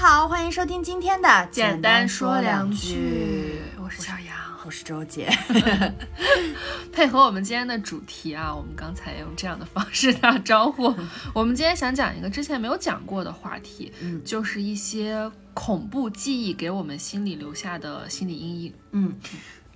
好，欢迎收听今天的简单说两句。我是小杨，我是周姐。配合我们今天的主题啊，我们刚才用这样的方式打招呼。我们今天想讲一个之前没有讲过的话题，嗯就是一些恐怖记忆给我们心里留下的心理阴影。嗯，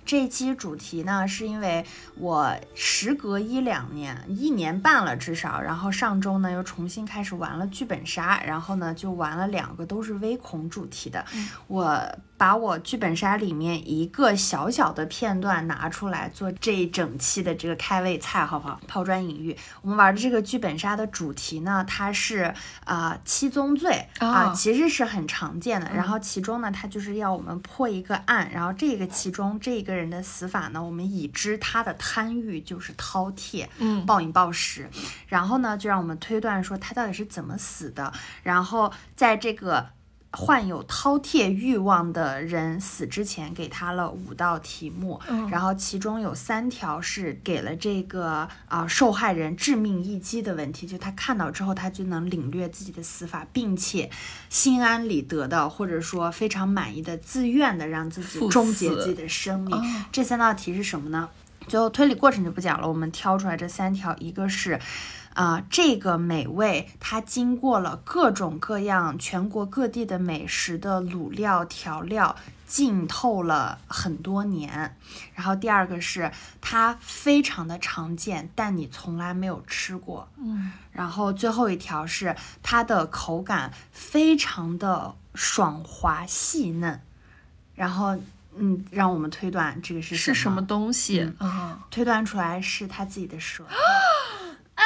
这期主题呢，是因为我时隔一两年，一年半了至少，然后上周呢又重新开始玩了剧本杀，然后呢就玩了两个都是微恐主题的。我把我剧本杀里面一个小小的片段拿出来做这一整期的这个开胃菜，好不好？抛砖引玉。我们玩的这个剧本杀的主题呢，它是啊、七宗罪啊、哦其实是很常见的。然后其中呢，它就是要我们破一个案，然后这个其中这个人的死法呢，我们已知他的贪欲就是饕餮，嗯暴饮暴食，然后呢，就让我们推断说他到底是怎么死的，然后在这个。患有饕餮欲望的人死之前，给他了五道题目，嗯然后其中有三条是给了这个啊、受害人致命一击的问题，就他看到之后，他就能领略自己的死法，并且心安理得的，或者说非常满意的、自愿的让自己终结自己的生命。哦这三道题是什么呢？最后推理过程就不讲了，我们挑出来这三条，一个是。啊、这个美味它经过了各种各样全国各地的美食的卤料调料，浸透了很多年。然后第二个是它非常的常见，但你从来没有吃过。嗯，然后最后一条是它的口感非常的爽滑细嫩。然后嗯，让我们推断这个是是什么东西嗯啊？推断出来是他自己的舌头。哎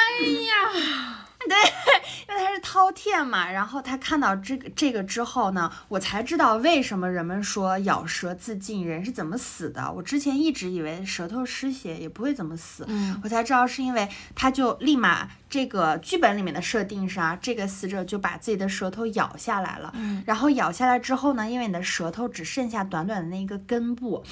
呀，因为他是饕餮嘛，然后他看到这个这个之后呢，我才知道为什么人们说咬舌自尽，人是怎么死的。我之前一直以为舌头失血也不会怎么死，嗯我才知道是因为他就立马这个剧本里面的设定是啊，这个死者就把自己的舌头咬下来了，嗯然后咬下来之后呢，因为你的舌头只剩下短短的那一个根部，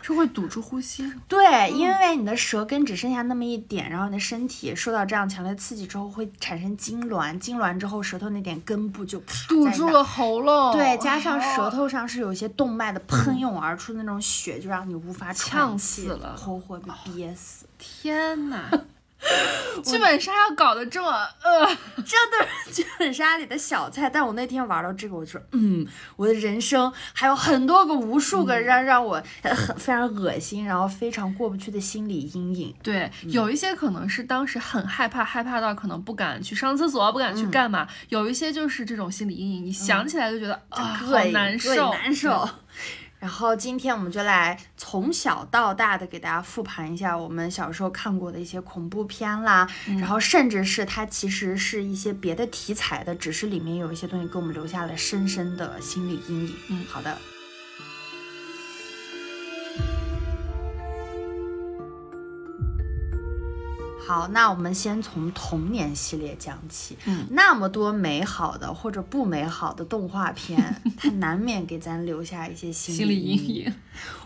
是会堵住呼吸。对，因为你的舌根只剩下那么一点，然后你的身体受到这样强烈的刺激之后会产生痉挛，痉挛之后舌头那点根部就堵住了喉咙，对，加上舌哦头上是有一些动脉的喷涌而出的那种血，就让你无法呛喘气死了活活被憋死。天哪！剧本杀要搞得这么呃，这都是剧本杀里的小菜，但我那天玩到这个，我就说，嗯，我的人生还有很多个、无数个让让我呃很非常恶心，然后非常过不去的心理阴影。对，有一些可能是当时很害怕，害怕到可能不敢去上厕所，不敢去干嘛；有一些就是这种心理阴影，你想起来就觉得啊，好难受，难受。然后今天我们就来从小到大的给大家复盘一下我们小时候看过的一些恐怖片啦，嗯然后甚至是它其实是一些别的题材的，只是里面有一些东西给我们留下了深深的心理阴影。嗯好的。好，那我们先从童年系列讲起。嗯，那么多美好的或者不美好的动画片，它难免给咱留下一些心理阴影。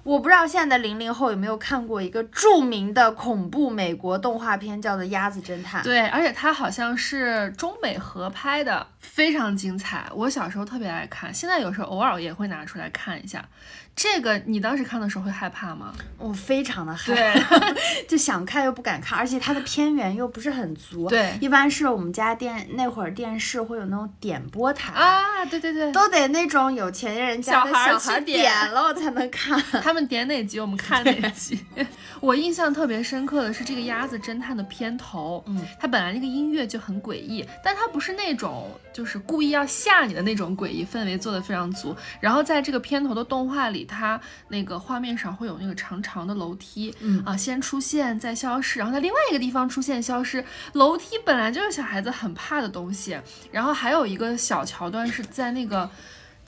我不知道现在的零零后有没有看过一个著名的恐怖美国动画片，叫做《鸭子侦探》。对，而且它好像是中美合拍的，非常精彩。我小时候特别爱看，现在有时候偶尔也会拿出来看一下。这个你当时看的时候会害怕吗？我非常的害怕，就想看又不敢看，而且它的片源又不是很足。对一般是我们家电那会儿电视会有那种点播台，啊，对对对，都得那种有钱人家的小孩儿小孩去点点了我才能看。他 们点哪集我们看哪集。我印象特别深刻的是这个鸭子侦探的片头，嗯，它本来那个音乐就很诡异，但它不是那种就是故意要吓你的那种诡异，氛围做的非常足。然后在这个片头的动画里，它那个画面上会有那个长长的楼梯，嗯啊，先出现再消失，然后在另外一个地方出现消失。楼梯本来就是小孩子很怕的东西，然后还有一个小桥段是在那个。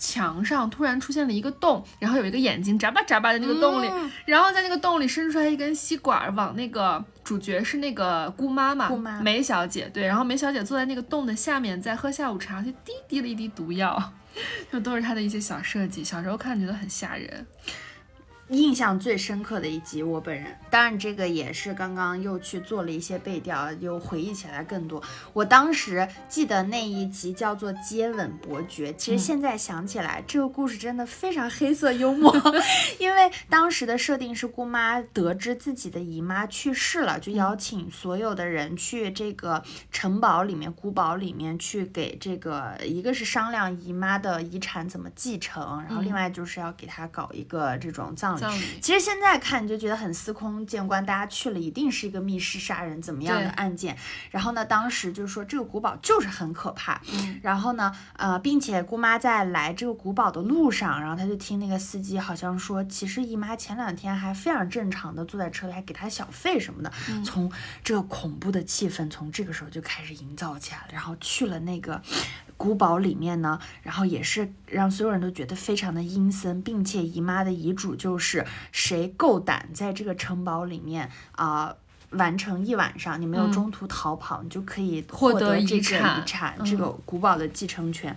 墙上突然出现了一个洞，然后有一个眼睛眨巴眨巴的那个洞里，嗯然后在那个洞里伸出来一根吸管，往那个主角是那个姑妈嘛，姑妈梅小姐，对，然后梅小姐坐在那个洞的下面在喝下午茶，就滴滴了一滴毒药，就都是她的一些小设计。小时候看觉得很吓人，印象最深刻的一集，我本人当然这个也是刚刚又去做了一些背调，又回忆起来更多。我当时记得那一集叫做《接吻伯爵》，其实现在想起来，这个故事真的非常黑色幽默，因为当时的设定是姑妈得知自己的姨妈去世了，就邀请所有的人去这个城堡里面、古堡里面去给这个，一个是商量姨妈的遗产怎么继承，然后另外就是要给她搞一个这种葬礼。其实现在看你就觉得很司空见惯，大家去了一定是一个密室杀人怎么样的案件。然后呢，当时就是说这个古堡就是很可怕。嗯然后呢，呃，并且姑妈在来这个古堡的路上，然后她就听那个司机好像说，其实姨妈前两天还非常正常的坐在车里，还给她小费什么的。嗯从这个恐怖的气氛从这个时候就开始营造起来了。然后去了那个古堡里面呢，然后也是让所有人都觉得非常的阴森，并且姨妈的遗嘱就是谁够胆在这个城堡里面啊。完成一晚上，你没有嗯中途逃跑，你就可以获得这个产遗产，嗯这个古堡的继承权。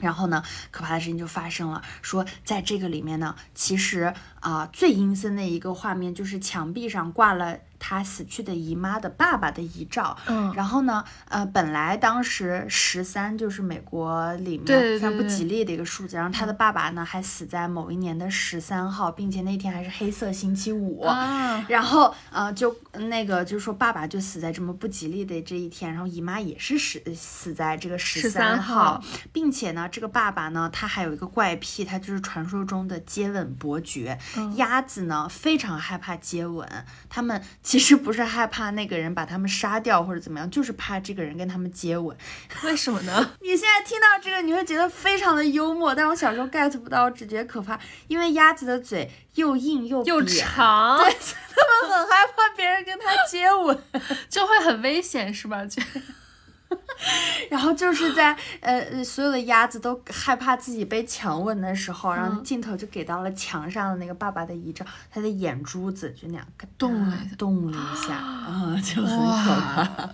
然后呢，可怕的事情就发生了，说在这个里面呢，其实啊、最阴森的一个画面就是墙壁上挂了他死去的姨妈的爸爸的遗照。嗯，然后呢，呃，本来当时十三就是美国里面非常不吉利的一个数字，然后他的爸爸呢还死在某一年的十三号，并且那天还是黑色星期五。啊，然后呃，就那个就是说，爸爸就死在这么不吉利的这一天，然后姨妈也是死死在这个十13号号，并且呢，这个爸爸呢，他还有一个怪癖，他就是传说中的接吻伯爵。嗯鸭子呢非常害怕接吻，他们其实不是害怕那个人把他们杀掉或者怎么样，就是怕这个人跟他们接吻。为什么呢？你现在听到这个，你会觉得非常的幽默，但我小时候 get 不到，我只觉得可怕，因为鸭子的嘴又硬又又长，对，他们很害怕别人跟它接吻，就会很危险，是吧？就 然后就是在呃呃所有的鸭子都害怕自己被强吻的时候，然后嗯镜头就给到了墙上的那个爸爸的遗照，他的眼珠子就那样动了一下动了一下，啊、就很可怕。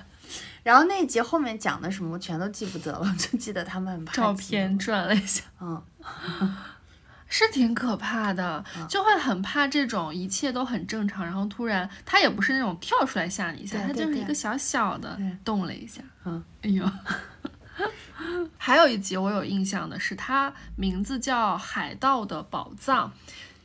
然后那一集后面讲的什么我全都记不得了，就记得他们很怕照片转了一下，嗯，是挺可怕的，就会很怕这种一切都很正常，然后突然他也不是那种跳出来吓你一下，他就是一个小小的动了一下，嗯，哎呦。还有一集我有印象的是，它名字叫《海盗的宝藏》。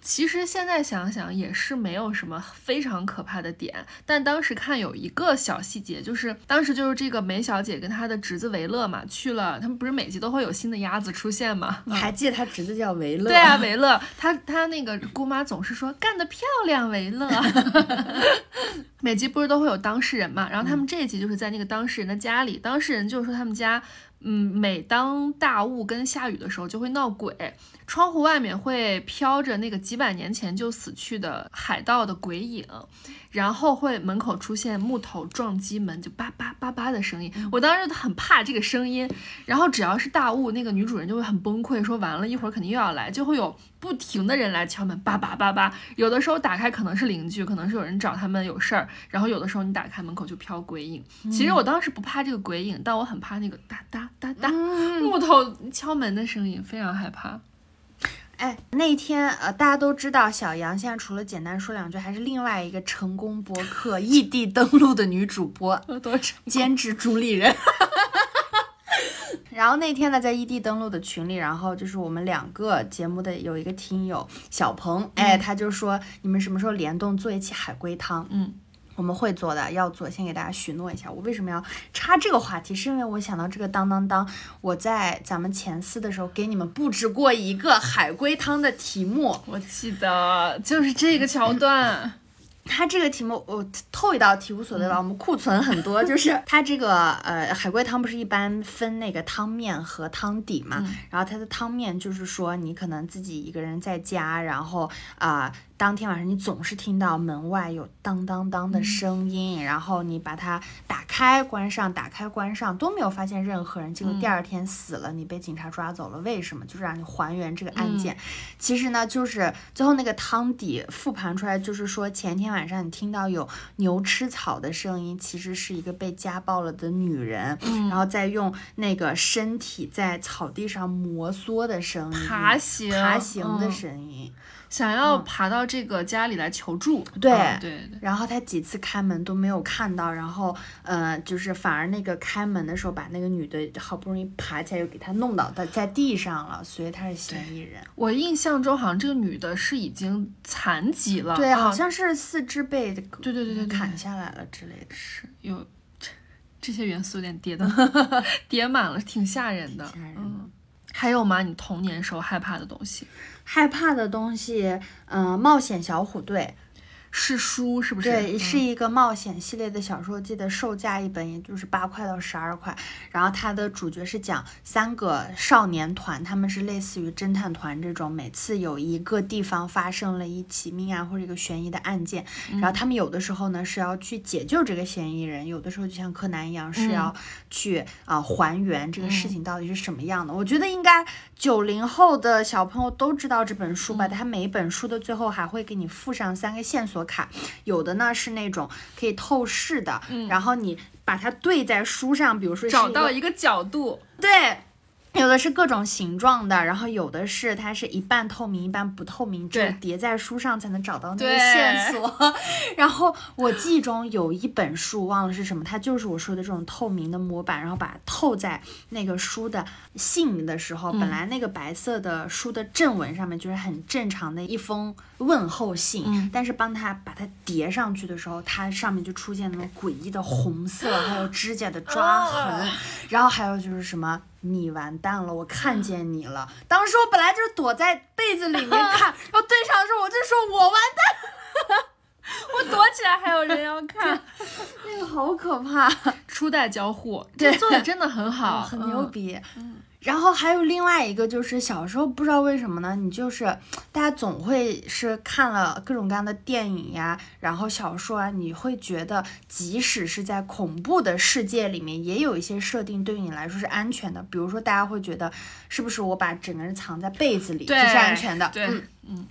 其实现在想想也是没有什么非常可怕的点，但当时看有一个小细节，就是当时就是这个梅小姐跟她的侄子维勒嘛去了，他们不是每集都会有新的鸭子出现吗？你还记得他侄子叫维勒？对啊，维勒，他他那个姑妈总是说干得漂亮，维勒。每集不是都会有当事人嘛，然后他们这一集就是在那个当事人的家里，当事人就是说他们家，嗯，每当大雾跟下雨的时候就会闹鬼，窗户外面会飘着那个几百年前就死去的海盗的鬼影，然后会门口出现木头撞击门就叭叭叭叭的声音，我当时很怕这个声音，然后只要是大雾，那个女主人就会很崩溃，说完了一会儿肯定又要来，就会有不停的人来敲门，叭叭叭叭。有的时候打开可能是邻居，可能是有人找他们有事儿，然后有的时候你打开门口就飘鬼影。其实我当时不怕这个鬼影，但我很怕那个哒哒哒哒木头敲门的声音，非常害怕。哎，那天呃，大家都知道小杨现在除了简单说两句，还是另外一个成功播客 异地登录的女主播？兼职主理人。然后那天呢，在异地登录的群里，然后就是我们两个节目的有一个听友小鹏，哎，他就说你们什么时候联动做一期海龟汤？嗯，我们会做的，要做，先给大家许诺一下。我为什么要插这个话题？是因为我想到这个当当当，我在咱们前四的时候给你们布置过一个海龟汤的题目。我记得就是这个桥段。它这个题目我透一道题无所谓吧，我们库存很多，就是它这个呃海龟汤不是一般分那个汤面和汤底嘛，然后它的汤面就是说你可能自己一个人在家，然后啊、当天晚上你总是听到门外有当当当的声音，然后你把它打开关上，打开关上都没有发现任何人，结果第二天死了，你被警察抓走了，为什么？就是让你还原这个案件。其实呢，就是最后那个汤底复盘出来，就是说前天晚上你听到有牛吃草的声音，其实是一个被家暴了的女人，然后再用那个身体在草地上摩挲的声音，爬行爬行的嗯声音。想要爬到这个家里来求助。对嗯对对，然后他几次开门都没有看到，然后呃，就是反而那个开门的时候把那个女的好不容易爬起来，又给她弄倒在在地上了，所以她是嫌疑人。我印象中好像这个女的是已经残疾了，对，啊好像是四肢被对对对对对砍下来了之类的。是有这这些元素有点叠的 叠满了，挺吓人的。吓人嗯，还有吗？你童年时候害怕的东西？害怕的东西，嗯、冒险小虎队，是书是不是？对，嗯是一个冒险系列的小说，记得售价一本也就是八块到十二块。然后它的主角是讲三个少年团，他们是类似于侦探团这种，每次有一个地方发生了一起命案或者一个悬疑的案件，然后他们有的时候呢是要去解救这个嫌疑人，有的时候就像柯南一样是要去啊、还原这个事情到底是什么样的。我觉得应该九零后的小朋友都知道这本书吧？它每一本书的最后还会给你附上三个线索卡，有的呢是那种可以透视的，然后你把它对在书上，比如说找到一个角度，对。有的是各种形状的，然后有的是它是一半透明一半不透明，只有叠在书上才能找到那个线索。然后我记忆中有一本书忘了是什么，它就是我说的这种透明的模板，然后把它透在那个书的信的时候，本来那个白色的书的正文上面就是很正常的一封问候信，但是帮它把它叠上去的时候，它上面就出现那种诡异的红色，还有指甲的抓痕，然后还有就是什么。你完蛋了，我看见你了。当时我本来就是躲在被子里面看，然后对上的时候我就说我完蛋，我躲起来还有人要看。那个好可怕。初代交互，对这做的真的很好，很牛嗯。逼。然后还有另外一个，就是小时候不知道为什么呢，你就是大家总会是看了各种各样的电影呀，然后小说啊，你会觉得即使是在恐怖的世界里面，也有一些设定对于你来说是安全的。比如说，大家会觉得是不是我把整个人藏在被子里这是安全的？对嗯，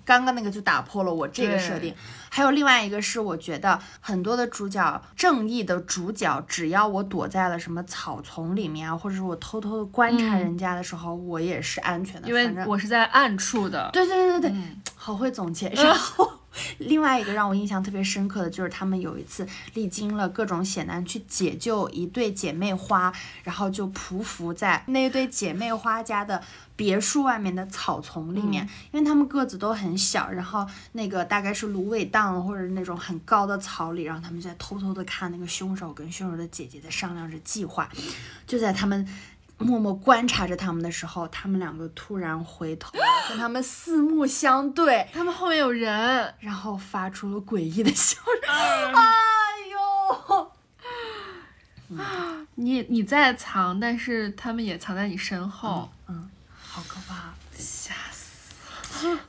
刚刚那个就打破了我这个设定。还有另外一个是，我觉得很多的主角，正义的主角，只要我躲在了什么草丛里面啊，或者是我偷偷的观察人家的时候，我也是安全的。因为我是在暗处的，对对对对对，嗯好会总结。然后 另外一个让我印象特别深刻的就是他们有一次历经了各种险难去解救一对姐妹花，然后就匍匐在那对姐妹花家的别墅外面的草丛里面，因为他们个子都很小，然后那个大概是芦苇荡或者那种很高的草里，然后他们就在偷偷的看那个凶手跟凶手的姐姐在商量着计划，就在他们。默默观察着他们的时候，他们两个突然回头，跟他们四目相对，他们后面有人，然后发出了诡异的笑声。哎呦，你你在藏，但是他们也藏在你身后，嗯好可怕！吓死！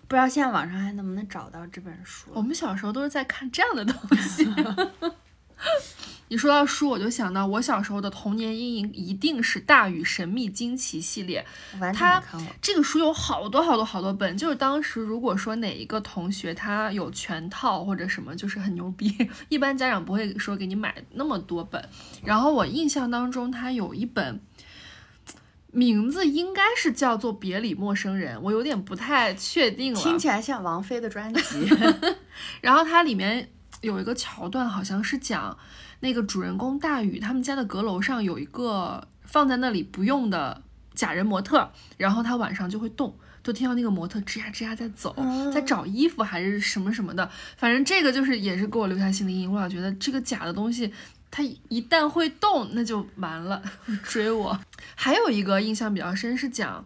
不知道现在网上还能不能找到这本书？我们小时候都是在看这样的东西。你说到书，我就想到我小时候的童年阴影一定是《大禹神秘惊奇》系列。它。这个书有好多好多好多本，就是当时如果说哪一个同学他有全套或者什么，就是很牛逼，一般家长不会说给你买那么多本。然后我印象当中，他有一本。名字应该是叫做《别理陌生人》，我有点不太确定了。听起来像王菲的专辑。然后它里面有一个桥段，好像是讲那个主人公大宇他们家的阁楼上有一个放在那里不用的假人模特，然后他晚上就会动，就听到那个模特吱呀吱呀在走，在找衣服还是什么什么的，反正这个就是也是给我留下心理阴影。我老觉得这个假的东西。它一旦会动，那就完了，追我。还有一个印象比较深是讲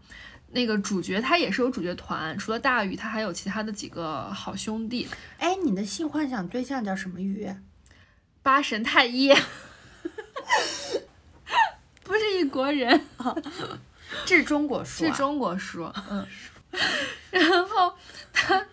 那个主角，他也是有主角团，除了大宇，他还有其他的几个好兄弟。哎，你的性幻想对象叫什么鱼？八神太一，不是一国人，这是中国书、啊，是中国书。嗯，然后他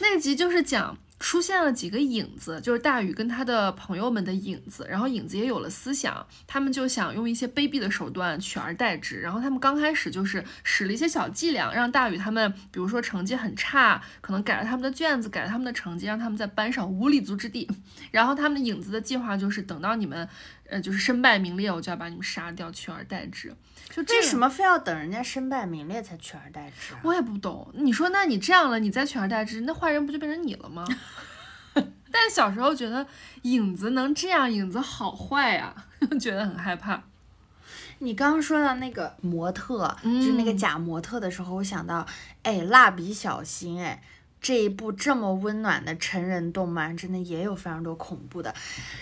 那集就是讲。出现了几个影子，就是大禹跟他的朋友们的影子，然后影子也有了思想，他们就想用一些卑鄙的手段取而代之。然后他们刚开始就是使了一些小伎俩，让大禹他们，比如说成绩很差，可能改了他们的卷子，改了他们的成绩，让他们在班上无立足之地。然后他们的影子的计划就是等到你们，呃，就是身败名裂，我就要把你们杀掉，取而代之。就这为什么非要等人家身败名裂才取而代之啊？我也不懂。你说，那你这样了，你再取而代之，那坏人不就变成你了吗？但小时候觉得影子能这样，影子好坏呀、觉得很害怕。你刚刚说到那个模特，就是那个嗯假模特的时候，我想到，哎，蜡笔小新，哎。这一部这么温暖的成人动漫，真的也有非常多恐怖的。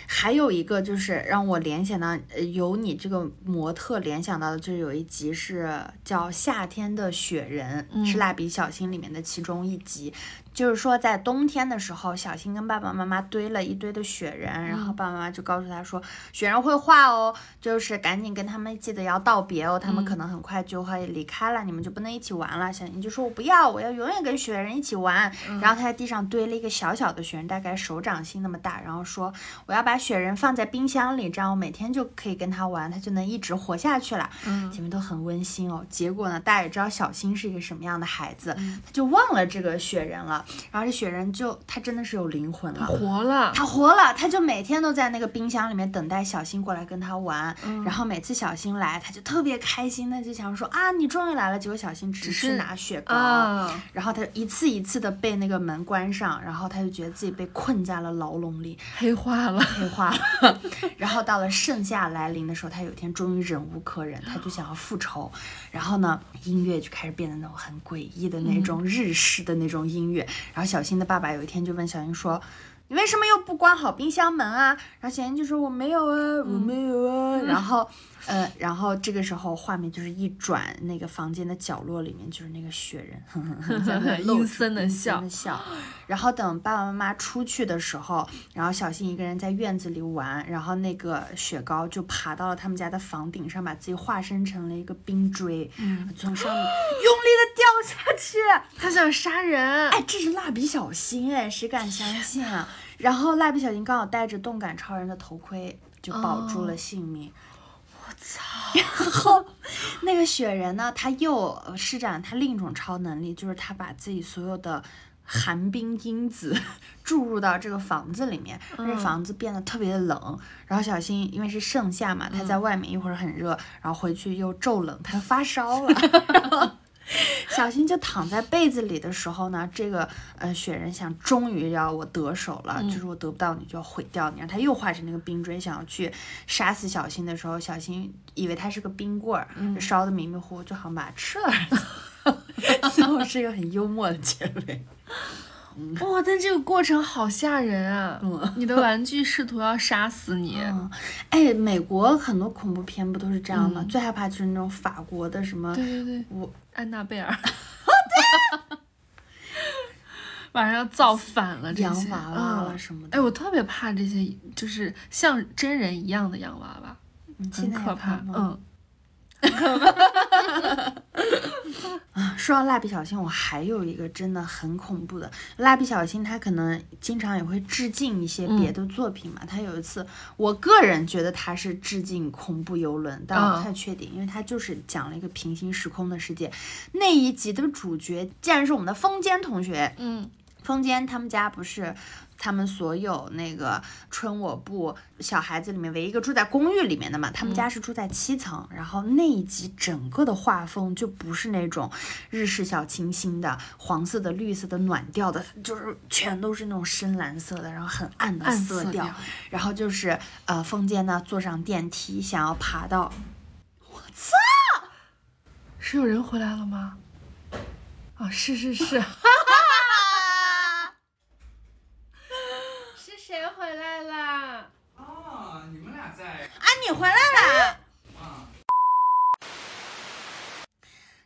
还有一个就是让我联想到，呃，有你这个模特联想到的，就是有一集是叫《夏天的雪人》，是蜡笔小新里面的其中一集。就是说，在冬天的时候，小新跟爸爸妈妈堆了一堆的雪人，然后爸爸妈妈就告诉他说，雪人会化哦，就是赶紧跟他们记得要道别哦，他们可能很快就会离开了，你们就不能一起玩了。小新就说：“我不要，我要永远跟雪人一起玩。然后他在地上堆了一个小小的雪人，大概手掌心那么大，然后说：“我要把雪人放在冰箱里，这样我每天就可以跟他玩，他就能一直活下去了。”嗯前面都很温馨哦。结果呢，大家也知道小新是一个什么样的孩子，他就忘了这个雪人了。然后这雪人就他真的是有灵魂了。活了，他活了，他就每天都在那个冰箱里面等待小新过来跟他玩，嗯然后每次小新来，他就特别开心，他就想说啊，你终于来了。结果小新只是拿雪糕，啊，然后他一次一次的被那个门关上，然后他就觉得自己被困在了牢笼里，黑化了。黑化了。然后到了盛夏来临的时候，他有一天终于忍无可忍，他就想要复仇。然后呢，音乐就开始变得那种很诡异的那种日式的那种音乐。然后小新的爸爸有一天就问小新说。你为什么又不关好冰箱门啊？然后小新就说我没有啊，我没有啊。然后，呃，然后这个时候画面就是一转，那个房间的角落里面就是那个雪人，哼哼哼在那阴森地阴笑的笑。然后等爸爸妈妈出去的时候，然后小新一个人在院子里玩，然后那个雪糕就爬到了他们家的房顶上，把自己化身成了一个冰锥，嗯，从上面用力的掉下去。他想杀人。哎，这是蜡笔小新哎，谁敢相信啊？然后蜡笔小新刚好戴着动感超人的头盔，就保住了性命。然后 那个雪人呢，他又呃施展他另一种超能力，就是他把自己所有的寒冰因子 注入到这个房子里面，让这房子变得特别的冷。然后小新因为是盛夏嘛，他在外面一会儿很热，然后回去又骤冷，他发烧了。小新就躺在被子里的时候呢，这个呃雪人想，终于要我得手了，就是我得不到你就要毁掉你。然后他又化成那个冰锥，想要去杀死小新的时候，小新以为他是个冰棍儿，就烧的迷迷糊糊，就好像把它吃了。最后是一个很幽默的结尾。哇，但这个过程好吓人啊！嗯你的玩具试图要杀死你，嗯，哎，美国很多恐怖片不都是这样吗？最害怕就是那种法国的什么，对对对，我安娜贝尔。对。晚上要造反了，这些洋娃娃什么的。哎，我特别怕这些，就是像真人一样的洋娃娃，很可也怕吗？嗯，说到蜡笔小新，我还有一个真的很恐怖的。蜡笔小新他可能经常也会致敬一些别的作品嘛。他有一次，我个人觉得他是致敬恐怖游轮，但我不太确定，因为他就是讲了一个平行时空的世界。那一集的主角竟然是我们的风间同学。嗯，风间他们家不是他们所有那个春我部小孩子里面唯一一个住在公寓里面的嘛，他们家是住在七层，然后那一集整个的画风就不是那种日式小清新的黄色的、绿色的、暖调的，就是全都是那种深蓝色的，然后很暗的暗色调，色调然后就是呃，风间呢坐上电梯想要爬到，我操是有人回来了吗？啊，是是是。是谁回来啦？啊，你们俩在啊，你回来啦。啊？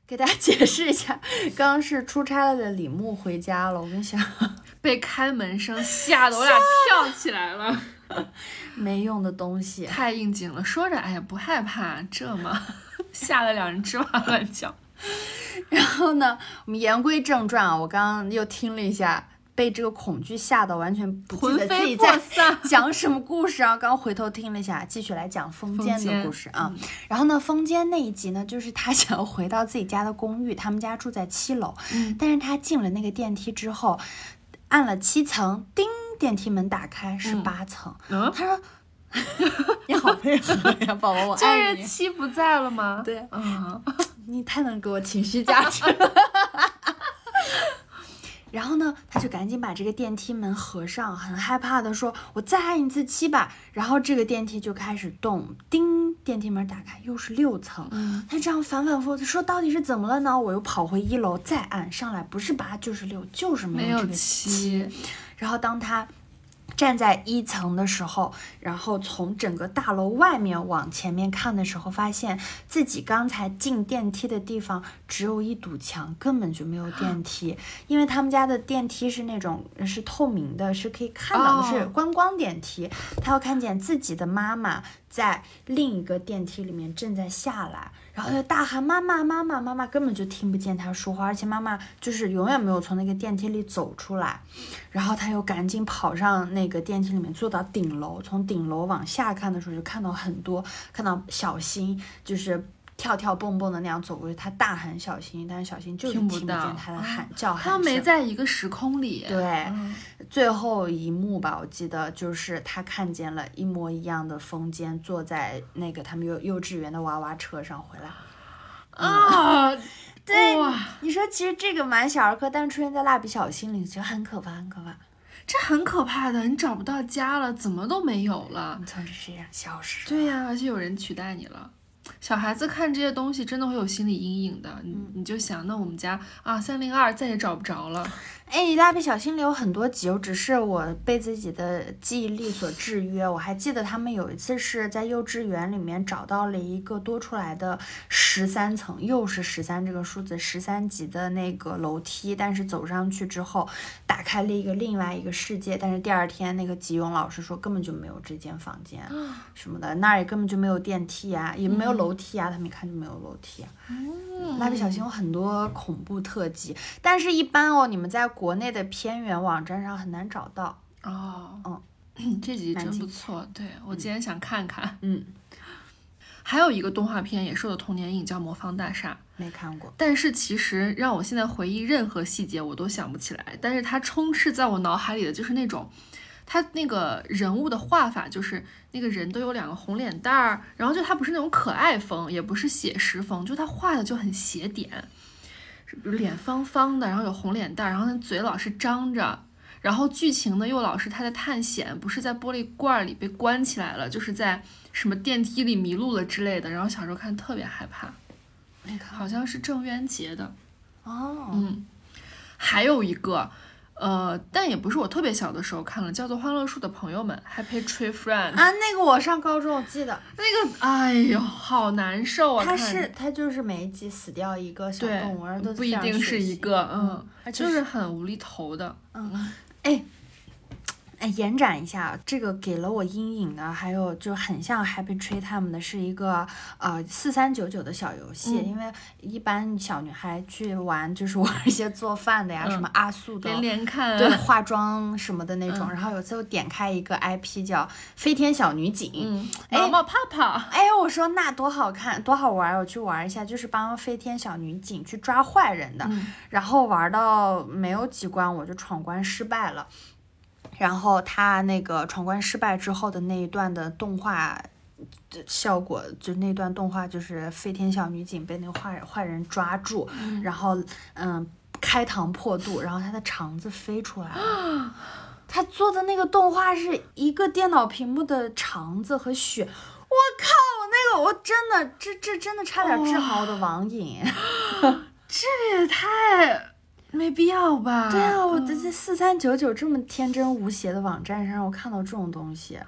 给大家解释一下，刚刚是出差了的李牧回家了。我跟小 被开门声吓得我俩跳起来了，没用的东西。太应景了。说着，哎呀，不害怕，这嘛，吓得两人吱哇乱叫。然后呢，我们言归正传啊，我刚刚又听了一下被这个恐惧吓得完全不记得自己在。讲什么故事啊？刚回头听了一下，继续来讲风间的故事啊。然后呢，风间那一集呢，就是他 想要回到自己家的公寓，他们家住在七楼，嗯但是他进了那个电梯之后，按了七层，叮，电梯门打开是嗯八层。嗯，他说：“你好配合呀，宝宝，我就爱你。是七不在了吗？对嗯，你太能给我情绪价值了。”然后呢，他就赶紧把这个电梯门合上，很害怕的说：“我再按一次七吧。”然后这个电梯就开始动，叮，电梯门打开，又是六层。嗯他这样反反复复的说：“到底是怎么了呢？”我又跑回一楼再按，上来不是八就是六，就是没没有有这个七。然后当他站在一层的时候，然后从整个大楼外面往前面看的时候，发现自己刚才进电梯的地方只有一堵墙，根本就没有电梯。因为他们家的电梯是那种是透明的，是可以看到的，哦是观光电梯。他要看见自己的妈妈在另一个电梯里面正在下来，然后就大喊妈妈妈妈妈妈，根本就听不见他说话，而且妈妈就是永远没有从那个电梯里走出来。然后他又赶紧跑上那个电梯里面，坐到顶楼，从顶楼往下看的时候，就看到很多，看到小新就是跳跳蹦蹦的那样走过去，他大喊小心，但是小新就是听不见到他的啊喊叫喊他没在一个时空里。对，嗯最后一幕吧，我记得就是他看见了一模一样的风间，坐在那个他们幼幼稚园的娃娃车上回来。啊，对，你说其实这个蛮小儿科，但是出现在蜡笔小新里，其实很可怕，很可怕。这很可怕的，你找不到家了，怎么都没有了。你从这世界上消失了。对呀、而且有人取代你了。小孩子看这些东西真的会有心理阴影的，你你就想，那我们家啊三零二再也找不着了。哎，蜡笔小新里有很多集，只是我被自己的记忆力所制约。我还记得他们有一次是在幼稚园里面找到了一个多出来的十三层，又是十三这个数字，十三级的那个楼梯。但是走上去之后，打开了一个另外一个世界。但是第二天那个吉永老师说根本就没有这间房间什么的，那儿也根本就没有电梯啊，也没有楼梯啊，他们一看就没有楼梯啊。蜡笔小新有很多恐怖特辑，但是一般哦，你们在国内的偏远网站上很难找到。哦，嗯，这集真不错，对我今天想看看。嗯，还有一个动画片也是我的童年阴影，叫《魔方大厦》。没看过。但是其实让我现在回忆任何细节，我都想不起来。但是它充斥在我脑海里的就是那种，他那个人物的画法，就是那个人都有两个红脸蛋儿，然后就他不是那种可爱风，也不是写实风，就他画的就很写点，脸方方的，然后有红脸蛋儿，然后那嘴老是张着。然后剧情呢，又老是他在探险，不是在玻璃罐儿里被关起来了，就是在什么电梯里迷路了之类的。然后小时候看特别害怕，好像是郑渊洁的。哦，嗯，还有一个，呃，但也不是我特别小的时候看了，叫做《欢乐树的朋友们》（Happy Tree Friends）。啊，那个我上高中我记得，那个，哎呦，好难受啊！它是它就是每一集死掉一个小动物，而都不一定是一个，嗯，就是很无厘头的。嗯哎，哎，延展一下，这个给了我阴影的，还有就很像 Happy Tree Time 的是一个呃四三九九的小游戏，嗯因为一般小女孩去玩就是 玩一些做饭的呀，嗯什么阿素的。连连看，对化妆什么的那种，嗯然后有次我点开一个 IP 叫《飞天小女警》，嗯，哎毛毛泡泡，哎，我说那多好看，多好玩儿，我去玩一下，就是帮飞天小女警去抓坏人的。嗯然后玩到没有几关，我就闯关失败了。然后他那个闯关失败之后的那一段的动画的效果，就那段动画就是飞天小女警被那个坏人坏人抓住，然后嗯开膛破肚，然后他的肠子飞出来了。他做的那个动画是一个电脑屏幕的肠子和血，我靠！那个我真的这这真的差点治好我的网瘾。这也太没必要吧？对啊，我嗯在这四三九九这么天真无邪的网站上，让我看到这种东西。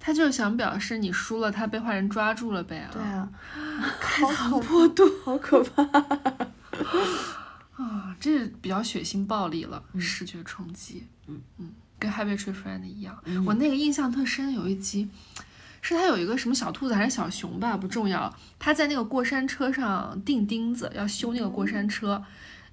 他就是想表示你输了，他被坏人抓住了呗。对啊，开膛破肚好可怕。啊，这比较血腥暴力了，视觉冲击。嗯嗯，跟 Happy Tree Friend 一样。我那个印象特深，有一集是他有一个什么小兔子还是小熊吧，不重要。他在那个过山车上钉钉子，要修那个过山车。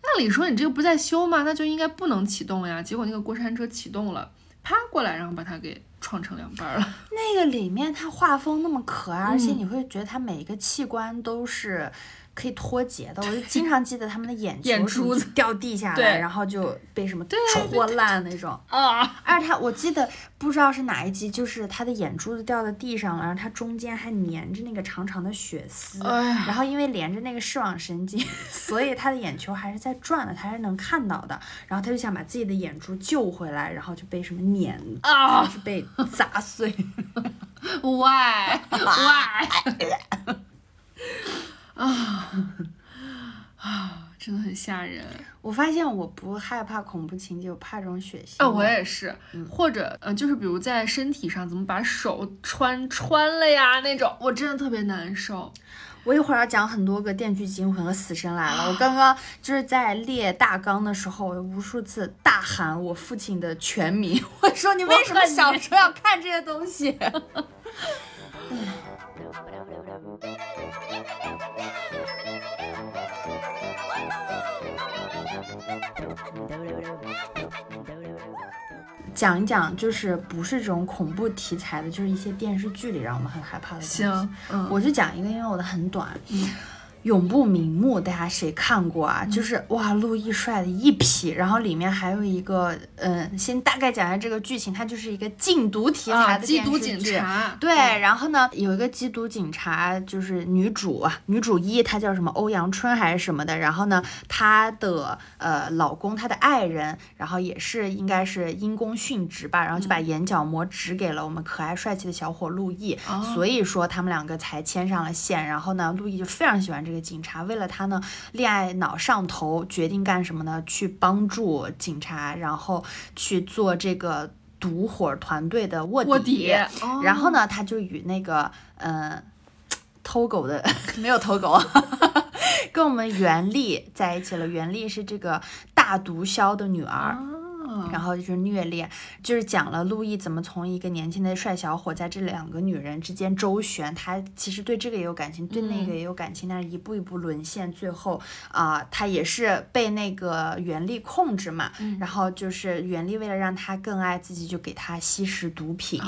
按理说你这个不在修吗？那就应该不能启动呀。结果那个过山车启动了，啪过来，然后把它给撞成两半了。那个里面它画风那么可爱，而且嗯你会觉得它每一个器官都是可以脱节的。我就经常记得他们的眼球眼珠子掉地下来，然后就被什么戳烂那种。啊，而且他，我记得不知道是哪一集，就是他的眼珠子掉到地上了，然后他中间还粘着那个长长的血丝，哎，然后因为连着那个视网神经，所以他的眼球还是在转的，他还是能看到的。然后他就想把自己的眼珠救回来，然后就被什么碾，啊还是被砸碎。why why 啊啊，真的很吓人。我发现我不害怕恐怖情节，我怕这种血腥。啊，我也是，或者嗯、呃就是比如在身体上怎么把手穿 穿了呀那种，我真的特别难受。我一会儿要讲很多个《电锯惊魂》和《死神来了》。我刚刚就是在列大纲的时候，我无数次大喊我父亲的全名。我说你为什么小时候要看这些东西？讲一讲，就是不是这种恐怖题材的，就是一些电视剧里让我们很害怕的东西。行，嗯，我就讲一个，因为我的很短。嗯永不瞑目，大家谁看过啊？就是哇，陆毅帅的一匹，然后里面还有一个，嗯，先大概讲一下这个剧情，它就是一个禁毒题材啊，的缉毒警。察，对，然后呢，有一个缉毒警察，就是女主啊，女主一，她叫什么欧阳春还是什么的。然后呢，她的呃老公，她的爱人，然后也是应该是因公殉职吧，然后就把眼角膜指给了我们可爱帅气的小伙陆毅，哦所以说他们两个才牵上了线。然后呢，陆毅就非常喜欢这个警察，为了他呢恋爱脑上头，决定干什么呢？去帮助警察，然后去做这个毒伙团队的卧底。卧底，哦然后呢，他就与那个呃偷狗的 没有偷狗，啊 跟我们袁丽在一起了。袁丽是这个大毒枭的女儿。哦然后就是虐恋，就是讲了陆毅怎么从一个年轻的帅小伙在这两个女人之间周旋，他其实对这个也有感情，对那个也有感情，但是一步一步沦陷，最后啊、他也是被那个袁丽控制嘛。然后就是袁丽为了让他更爱自己，就给他吸食毒品，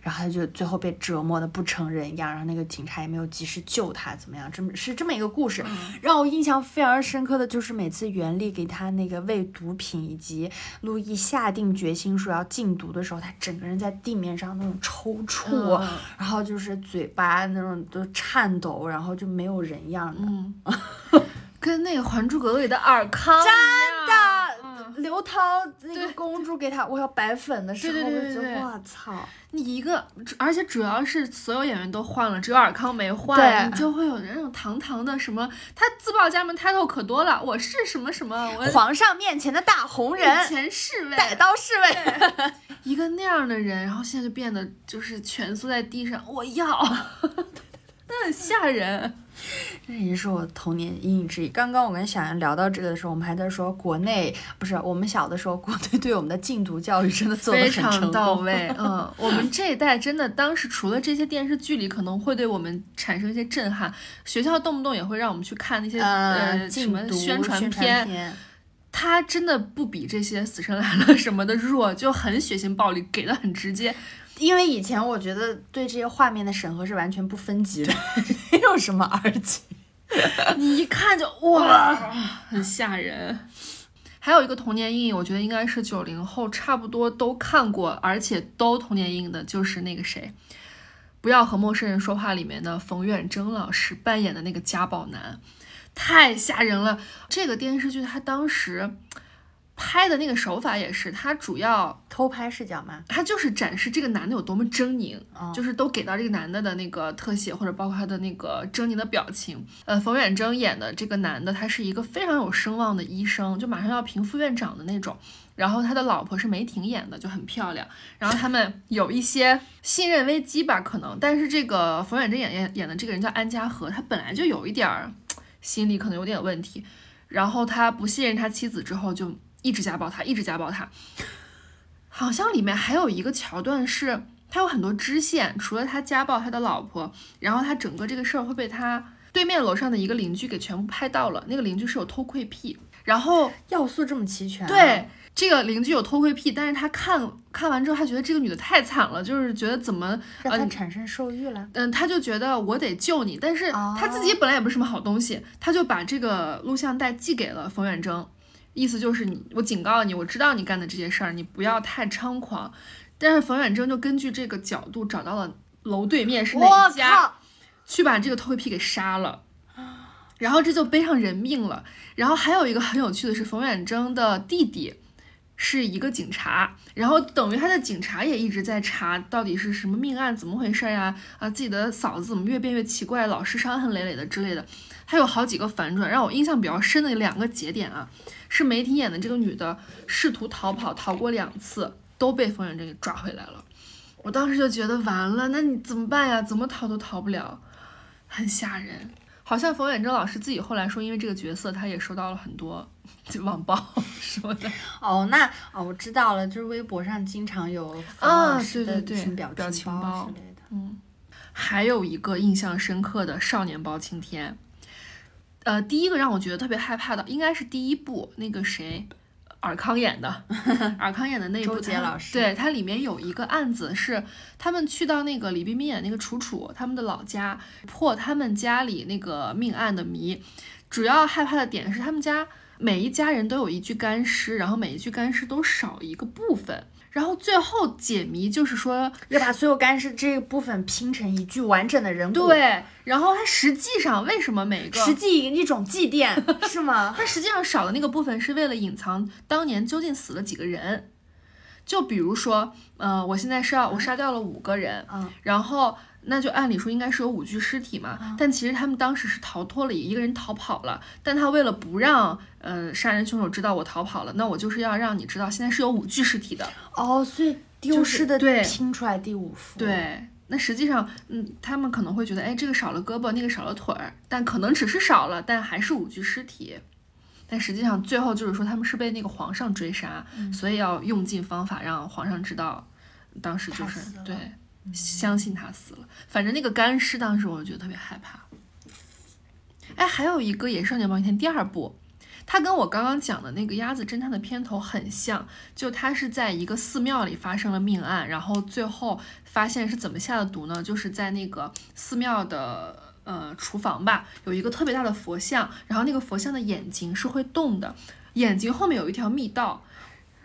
然后他就最后被折磨的不成人样，然后那个警察也没有及时救他，怎么样？这么是这么一个故事，让我印象非常深刻的就是每次袁丽给他那个喂毒品，以及陆毅下定决心说要禁毒的时候，他整个人在地面上那种抽搐，嗯然后就是嘴巴那种都颤抖，然后就没有人样的。嗯，跟那个《还珠格格》里的尔康真的，刘涛那个公主给他我要白粉的时候，对对对我就觉得我操，你一个，而且主要是所有演员都换了，只有尔康没换，对。你就会有那种堂堂的什么，他自报家门 title 可多了，我是什么什么，我皇上面前的大红人，前侍卫，带刀侍卫。一个那样的人，然后现在就变得就是蜷缩在地上，我要，那很吓人。这也是我童年阴影之一。刚刚我跟小杨聊到这个的时候，我们还在说国内不是我们小的时候，国内对我们的禁毒教育真的做得非常到位，嗯，我们这一代真的当时除了这些电视剧里可能会对我们产生一些震撼，学校动不动也会让我们去看那些呃，呃什么禁毒宣传片，片，它真的不比这些《死神来了》什么的弱，就很血腥暴力，给的很直接。因为以前我觉得对这些画面的审核是完全不分级的，没有什么 R 级。你一看就哇，很吓人。还有一个童年阴影，我觉得应该是九零后差不多都看过，而且都童年阴影的，就是那个谁，《不要和陌生人说话》里面的冯远征老师扮演的那个家暴男，太吓人了。这个电视剧他当时拍的那个手法也是，他主要偷拍视角吗？他就是展示这个男的有多么狰狞，哦就是都给到这个男的的那个特写，或者包括他的那个狰狞的表情。呃，冯远征演的这个男的，他是一个非常有声望的医生，就马上要评副院长的那种。然后他的老婆是梅婷演的，就很漂亮。然后他们有一些信任危机吧，可能。但是这个冯远征演演演的这个人叫安家和，他本来就有一点儿心理可能有点问题。然后他不信任他妻子之后，就一直家暴他，一直家暴他。好像里面还有一个桥段是，他有很多支线，除了他家暴他的老婆，然后他整个这个事儿会被他对面楼上的一个邻居给全部拍到了。那个邻居是有偷窥癖，然后要素这么齐全、啊。对，这个邻居有偷窥癖，但是他看看完之后，他觉得这个女的太惨了，就是觉得怎么让他呃产生兽欲了。嗯，他就觉得我得救你，但是哦他自己本来也不是什么好东西，他就把这个录像带寄给了冯远征，意思就是你，我警告你，我知道你干的这些事儿，你不要太猖狂。但是冯远征就根据这个角度找到了楼对面是哪家，去把这个偷窥癖给杀了。然后这就背上人命了。然后还有一个很有趣的是，冯远征的弟弟是一个警察，然后等于他的警察也一直在查到底是什么命案，怎么回事呀？啊，自己的嫂子怎么越变越奇怪，老是伤痕累累的之类的。他有好几个反转，让我印象比较深的两个节点啊，是梅婷演的这个女的试图逃跑，逃过两次，都被冯远征给抓回来了。我当时就觉得完了，那你怎么办呀？怎么逃都逃不了，很吓人。好像冯远征老师自己后来说，因为这个角色，他也收到了很多 网暴什么的。哦，那哦，我知道了，就是微博上经常有啊对对对表表情包包之类的。嗯，还有一个印象深刻的《少年包青天》，呃，第一个让我觉得特别害怕的，应该是第一部那个谁。尔康演的，尔康演的那一部，周杰他老师对它里面有一个案子是他们去到那个李冰冰演那个楚楚他们的老家，破他们家里那个命案的谜。主要害怕的点是他们家每一家人都有一具干尸，然后每一具干尸都少一个部分，然后最后解谜就是说要把所有干尸这一部分拼成一具完整的人骨，，对，然后它实际上为什么每个实际一种祭奠是吗？它实际上少的那个部分是为了隐藏当年究竟死了几个人。就比如说，呃，我现在是要我杀掉了五个人，嗯，然后那就按理说应该是有五具尸体嘛，但其实他们当时是逃脱了，一个人逃跑了，但他为了不让呃杀人凶手知道我逃跑了，那我就是要让你知道现在是有五具尸体的，哦，所以丢失的对。拼出来第五幅，，对，那实际上，嗯，他们可能会觉得，哎，这个少了胳膊，那个少了腿儿，但可能只是少了，但还是五具尸体。但实际上，最后就是说他们是被那个皇上追杀，所以要用尽方法让皇上知道，当时就是对，相信他死了。反正那个干尸，当时我就觉得特别害怕。哎，还有一个也是《少年包青天》第二部，它跟我刚刚讲的那个鸭子侦探的片头很像，就它是在一个寺庙里发生了命案，然后最后发现是怎么下的毒呢？就是在那个寺庙的呃厨房吧，有一个特别大的佛像，然后那个佛像的眼睛是会动的，眼睛后面有一条密道。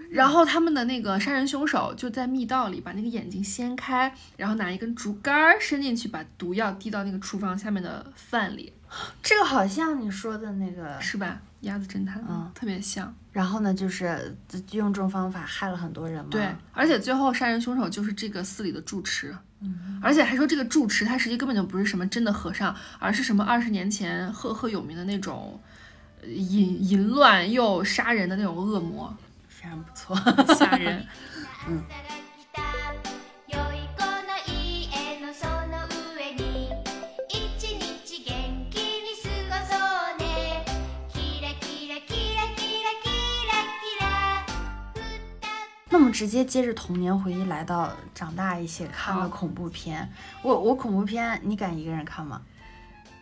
然后他们的那个杀人凶手就在密道里把那个眼睛掀开，然后拿一根竹竿儿伸进去，把毒药滴到那个厨房下面的饭里，这个好像你说的那个，是吧？鸭子侦探，嗯，特别像。然后呢，就是用这种方法害了很多人嘛，对，而且最后杀人凶手就是这个寺里的住持，而且还说这个住持他实际根本就不是什么真的和尚，而是什么二十年前赫赫有名的那种呃淫淫乱又杀人的那种恶魔，非常不错。吓人。嗯良い子の家のその上に一日元気に過ごそうねキラキラキラキラキラキラ那么直接接着童年回忆来到长大一些看了好恐怖片，我我恐怖片你敢一个人看吗？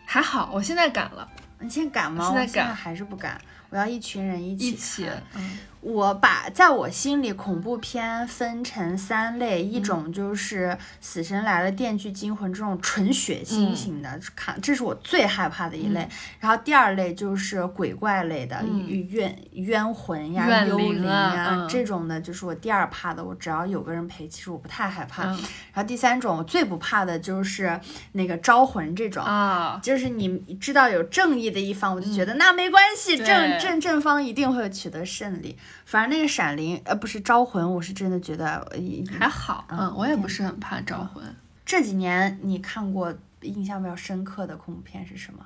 还好，我现在敢了，你现在敢吗？现在敢我现在还是不敢。我要一群人一起一起看，嗯 我把在我心里恐怖片分成三类，一种就是《死神来了》《电锯惊魂》这种纯血腥嗯型的，看这是我最害怕的一类。然后第二类就是鬼怪类的，嗯冤冤魂呀、怨幽灵呀、嗯这种的，就是我第二怕的。我只要有个人陪，其实我不太害怕。嗯然后第三种我最不怕的就是那个招魂这种。啊，就是你知道有正义的一方，我就觉得那没关系，正正正方一定会取得胜利。反正那个闪灵，呃，不是招魂，我是真的觉得，呃还好，嗯嗯，我也不是很怕招魂。这几年你看过印象比较深刻的恐怖片是什么？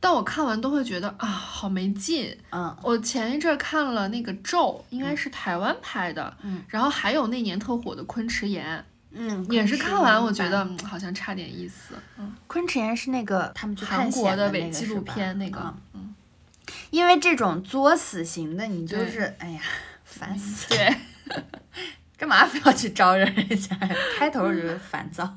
但我看完都会觉得啊，好没劲。嗯，我前一阵儿看了那个《咒》，应该是台湾拍的，嗯，然后还有那年特火的《昆池岩》，嗯，也是看完我觉得好像差点意思。嗯，昆池岩是那个他们去韩探险的国伪纪录片那个嗯，嗯，因为这种作死型的，你就是哎呀，烦死，对，干嘛非要去招惹人家？开头就是烦躁。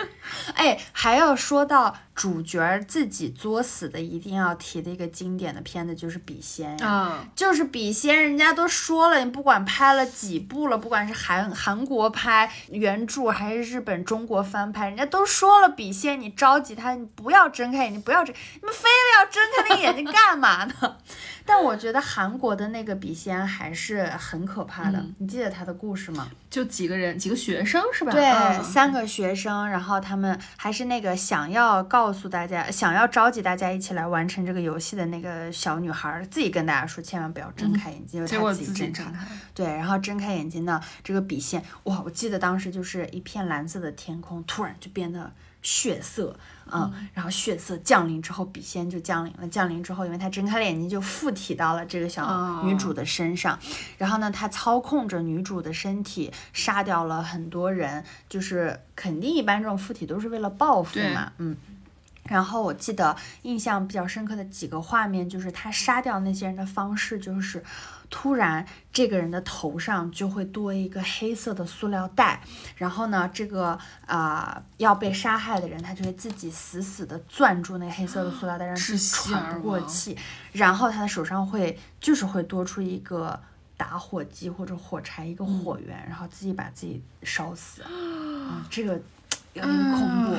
哎，还要说到主角儿自己作死的，一定要提的一个经典的片子就是《笔仙》呀。啊，就是笔仙，人家都说了，你不管拍了几部了，不管是韩韩国拍原著还是日本、中国翻拍，人家都说了笔仙，你着急他，你不要睁开眼睛，不要睁，你们非得要睁开那个眼睛干嘛呢？但我觉得韩国的那个笔仙还是很可怕的，你记得他的故事吗？就几个人，几个学生是吧？对，嗯三个学生，然后他们还是那个想要告诉大家、想要召集大家一起来完成这个游戏的那个小女孩儿，自己跟大家说，千万不要睁开眼睛，因结果为她自自己睁己睁开。对，然后睁开眼睛呢，这个笔线，哇，我记得当时就是一片蓝色的天空，突然就变得血色，嗯，然后血色降临之后，笔仙就降临了。降临之后，因为他睁开了眼睛，就附体到了这个小女主的身上。然后呢，他操控着女主的身体，杀掉了很多人，就是肯定一般这种附体都是为了报复嘛，嗯。然后我记得印象比较深刻的几个画面，就是他杀掉那些人的方式，就是突然这个人的头上就会多一个黑色的塑料袋，然后呢，这个啊、要被杀害的人，他就会自己死死的攥住那黑色的塑料袋，让自己喘不过气，然后他的手上会就是会多出一个。打火机或者火柴一个火源，然后自己把自己烧死，啊、这个有点恐怖。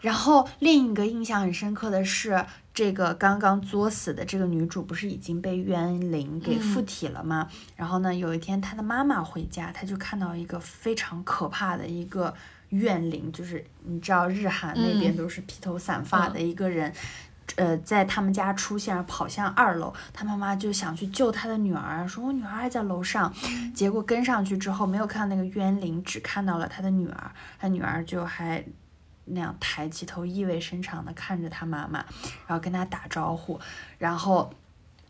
然后另一个印象很深刻的是，这个刚刚作死的这个女主不是已经被怨灵给附体了吗？然后呢，有一天她的妈妈回家，她就看到一个非常可怕的一个怨灵，就是你知道日韩那边嗯都是披头散发的一个人。呃，在他们家出现，跑向二楼，他妈妈就想去救他的女儿，说我女儿还在楼上，结果跟上去之后没有看到那个冤灵，只看到了他的女儿，他女儿就还那样抬起头，意味深长的看着他妈妈，然后跟他打招呼，然后。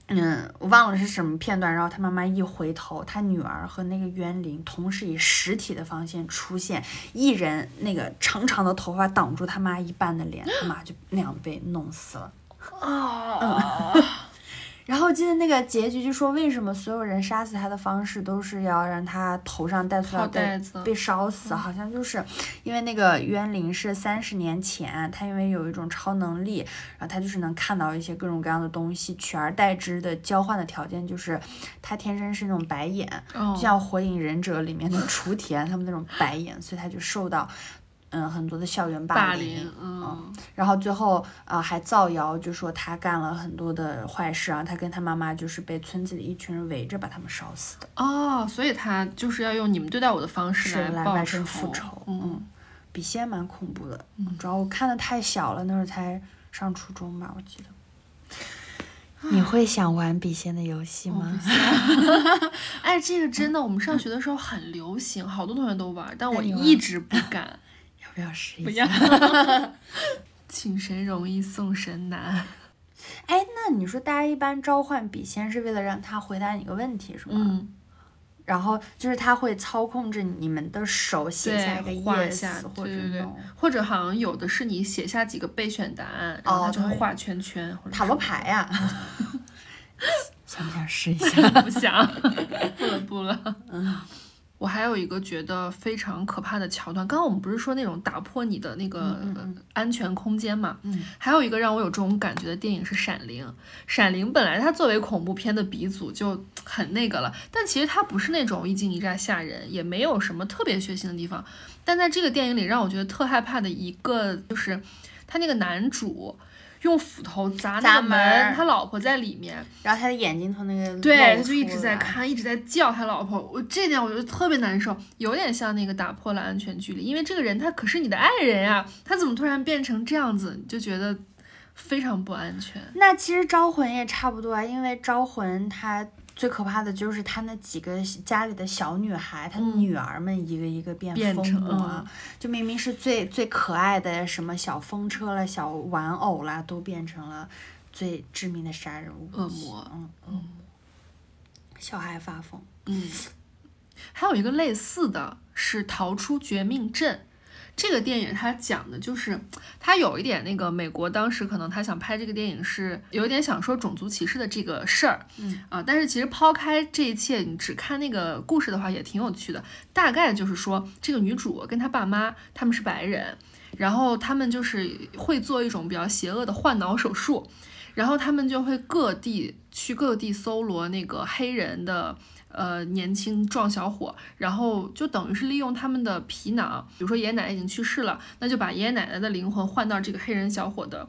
嗯，我忘了是什么片段。然后他妈妈一回头，他女儿和那个冤灵同时以实体的方向出现，一人那个长长的头发挡住他妈一半的脸，他妈就那样被弄死了。啊，然后记得那个结局就说，为什么所有人杀死他的方式都是要让他头上戴塑料套袋袋子被烧死？好像就是因为那个渊灵是三十年前，他因为有一种超能力，然后他就是能看到一些各种各样的东西，取而代之的交换的条件就是他天生是那种白眼，哦就像《火影忍者》里面的雏田他们那种白眼，所以他就受到嗯很多的校园霸凌。凌，嗯，然后最后啊、呃还造谣，就说他干了很多的坏事啊，他跟他妈妈就是被村子里一群人围着把他们烧死的，哦，所以他就是要用你们对待我的方式是来报完成仇复仇。嗯，嗯，笔仙蛮恐怖的，主要我看的太小了，那会儿才上初中吧，我记得。你会想玩笔仙的游戏吗？哎，这个真的，我们上学的时候很流行，好多同学都玩，但我一直不敢。要不要试一不下？要，请神容易送神难。哎，那你说大家一般召唤笔仙是为了让他回答你个问题是吗？嗯，然后就是他会操控着你们的手写下一个对，画 yes 下，或者对对对 no，或者好像有的是你写下几个备选答案，然后他就会画圈圈或者塔罗牌呀、想不想试一下？不想，不了不了。嗯，我还有一个觉得非常可怕的桥段，刚刚我们不是说那种打破你的那个呃安全空间嘛？嗯，还有一个让我有这种感觉的电影是《闪灵》。《闪灵》本来它作为恐怖片的鼻祖就很那个了，但其实它不是那种一惊一乍吓人，也没有什么特别血腥的地方。但在这个电影里，让我觉得特害怕的一个就是他那个男主。用斧头砸那砸个门，他老婆在里面，然后他的眼睛从那个对，露他就一直，在看，一直在叫他老婆。我这点我觉得特别难受，有点像那个打破了安全距离，因为这个人他可是你的爱人呀，他怎么突然变成这样子，你就觉得非常不安全。那其实招魂也差不多啊，因为招魂它最可怕的就是他那几个家里的小女孩，他嗯。女儿们一个一个变疯变成魔啊，就明明是最最可爱的什么小风车啦、小玩偶啦，都变成了最致命的杀人恶魔。嗯嗯，小孩发疯。嗯，还有一个类似的是《逃出绝命镇》，这个电影它讲的就是，它有一点那个美国当时可能他想拍这个电影是有一点想说种族歧视的这个事儿，嗯啊，但是其实抛开这一切，你只看那个故事的话也挺有趣的。大概就是说，这个女主跟她爸妈他们是白人，然后他们就是会做一种比较邪恶的换脑手术，然后他们就会各地去各地搜罗那个黑人的呃年轻壮小伙，然后就等于是利用他们的皮囊，比如说爷爷奶奶已经去世了，那就把爷爷奶奶的灵魂换到这个黑人小伙的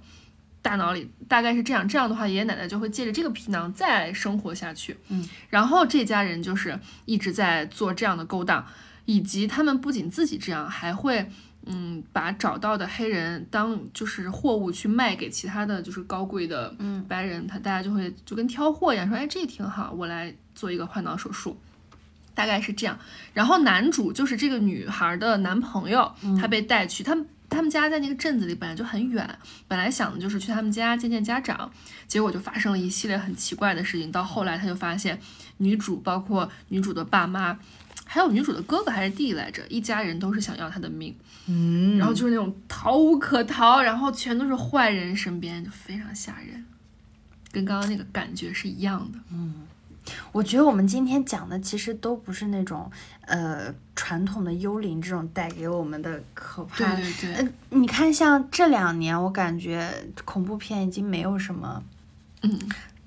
大脑里，大概是这样。这样的话，爷爷奶奶就会借着这个皮囊再生活下去。嗯，然后这家人就是一直在做这样的勾当，以及他们不仅自己这样，还会。嗯，把找到的黑人当就是货物去卖给其他的就是高贵的嗯白人，他大家就会就跟挑货一样，说哎这挺好，我来做一个换脑手术，大概是这样。然后男主就是这个女孩的男朋友，他被带去他们。他们家在那个镇子里本来就很远，本来想的就是去他们家见见家长，结果就发生了一系列很奇怪的事情。到后来他就发现，女主包括女主的爸妈，还有女主的哥哥还是弟弟来着，一家人都是想要她的命。嗯然后就是那种逃无可逃，然后全都是坏人身边，就非常吓人，跟刚刚那个感觉是一样的。我觉得我们今天讲的其实都不是那种呃传统的幽灵这种带给我们的可怕。对对对，呃，你看，像这两年，我感觉恐怖片已经没有什么嗯，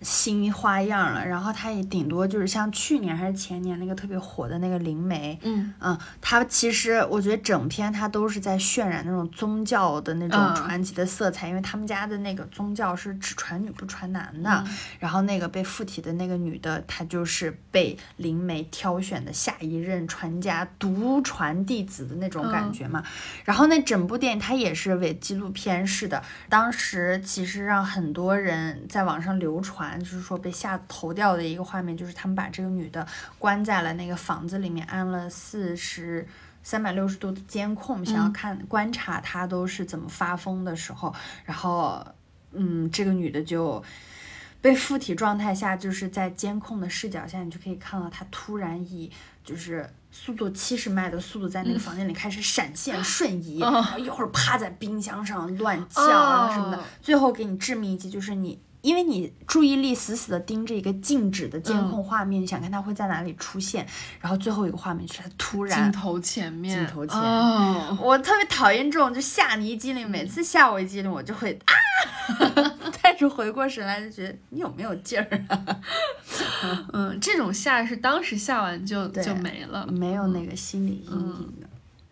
新花样了。然后它也顶多就是像去年还是前年那个特别火的那个《灵媒》，嗯嗯，它其实我觉得整篇它都是在渲染那种宗教的那种嗯传奇的色彩，因为他们家的那个宗教是只传女不传男的。嗯然后那个被附体的那个女的，她就是被灵媒挑选的下一任传家独传弟子的那种感嗯觉嘛。然后那整部电影它也是伪纪录片式的，当时其实让很多人在网上流传，就是说被吓头掉的一个画面，就是他们把这个女的关在了那个房子里面，安了四十。三百六十度的监控，想要嗯看观察她都是怎么发疯的时候，然后，嗯，这个女的就被附体状态下，就是在监控的视角下，你就可以看到她突然以就是速度七十迈的速度在那个房间里开始闪现瞬移，哦然后一会儿趴在冰箱上乱叫，然后什么的哦，最后给你致命一击就是你。因为你注意力死死的盯着一个静止的监控画面，你想看它会在哪里出现，然后最后一个画面就是它突然镜头前面，镜头前哦，我特别讨厌这种就吓你一激灵，每次吓我一激灵，我就会啊，但是回过神来就觉得你有没有劲儿啊？嗯，这种吓是当时吓完就就没了，没有那个心理阴影的。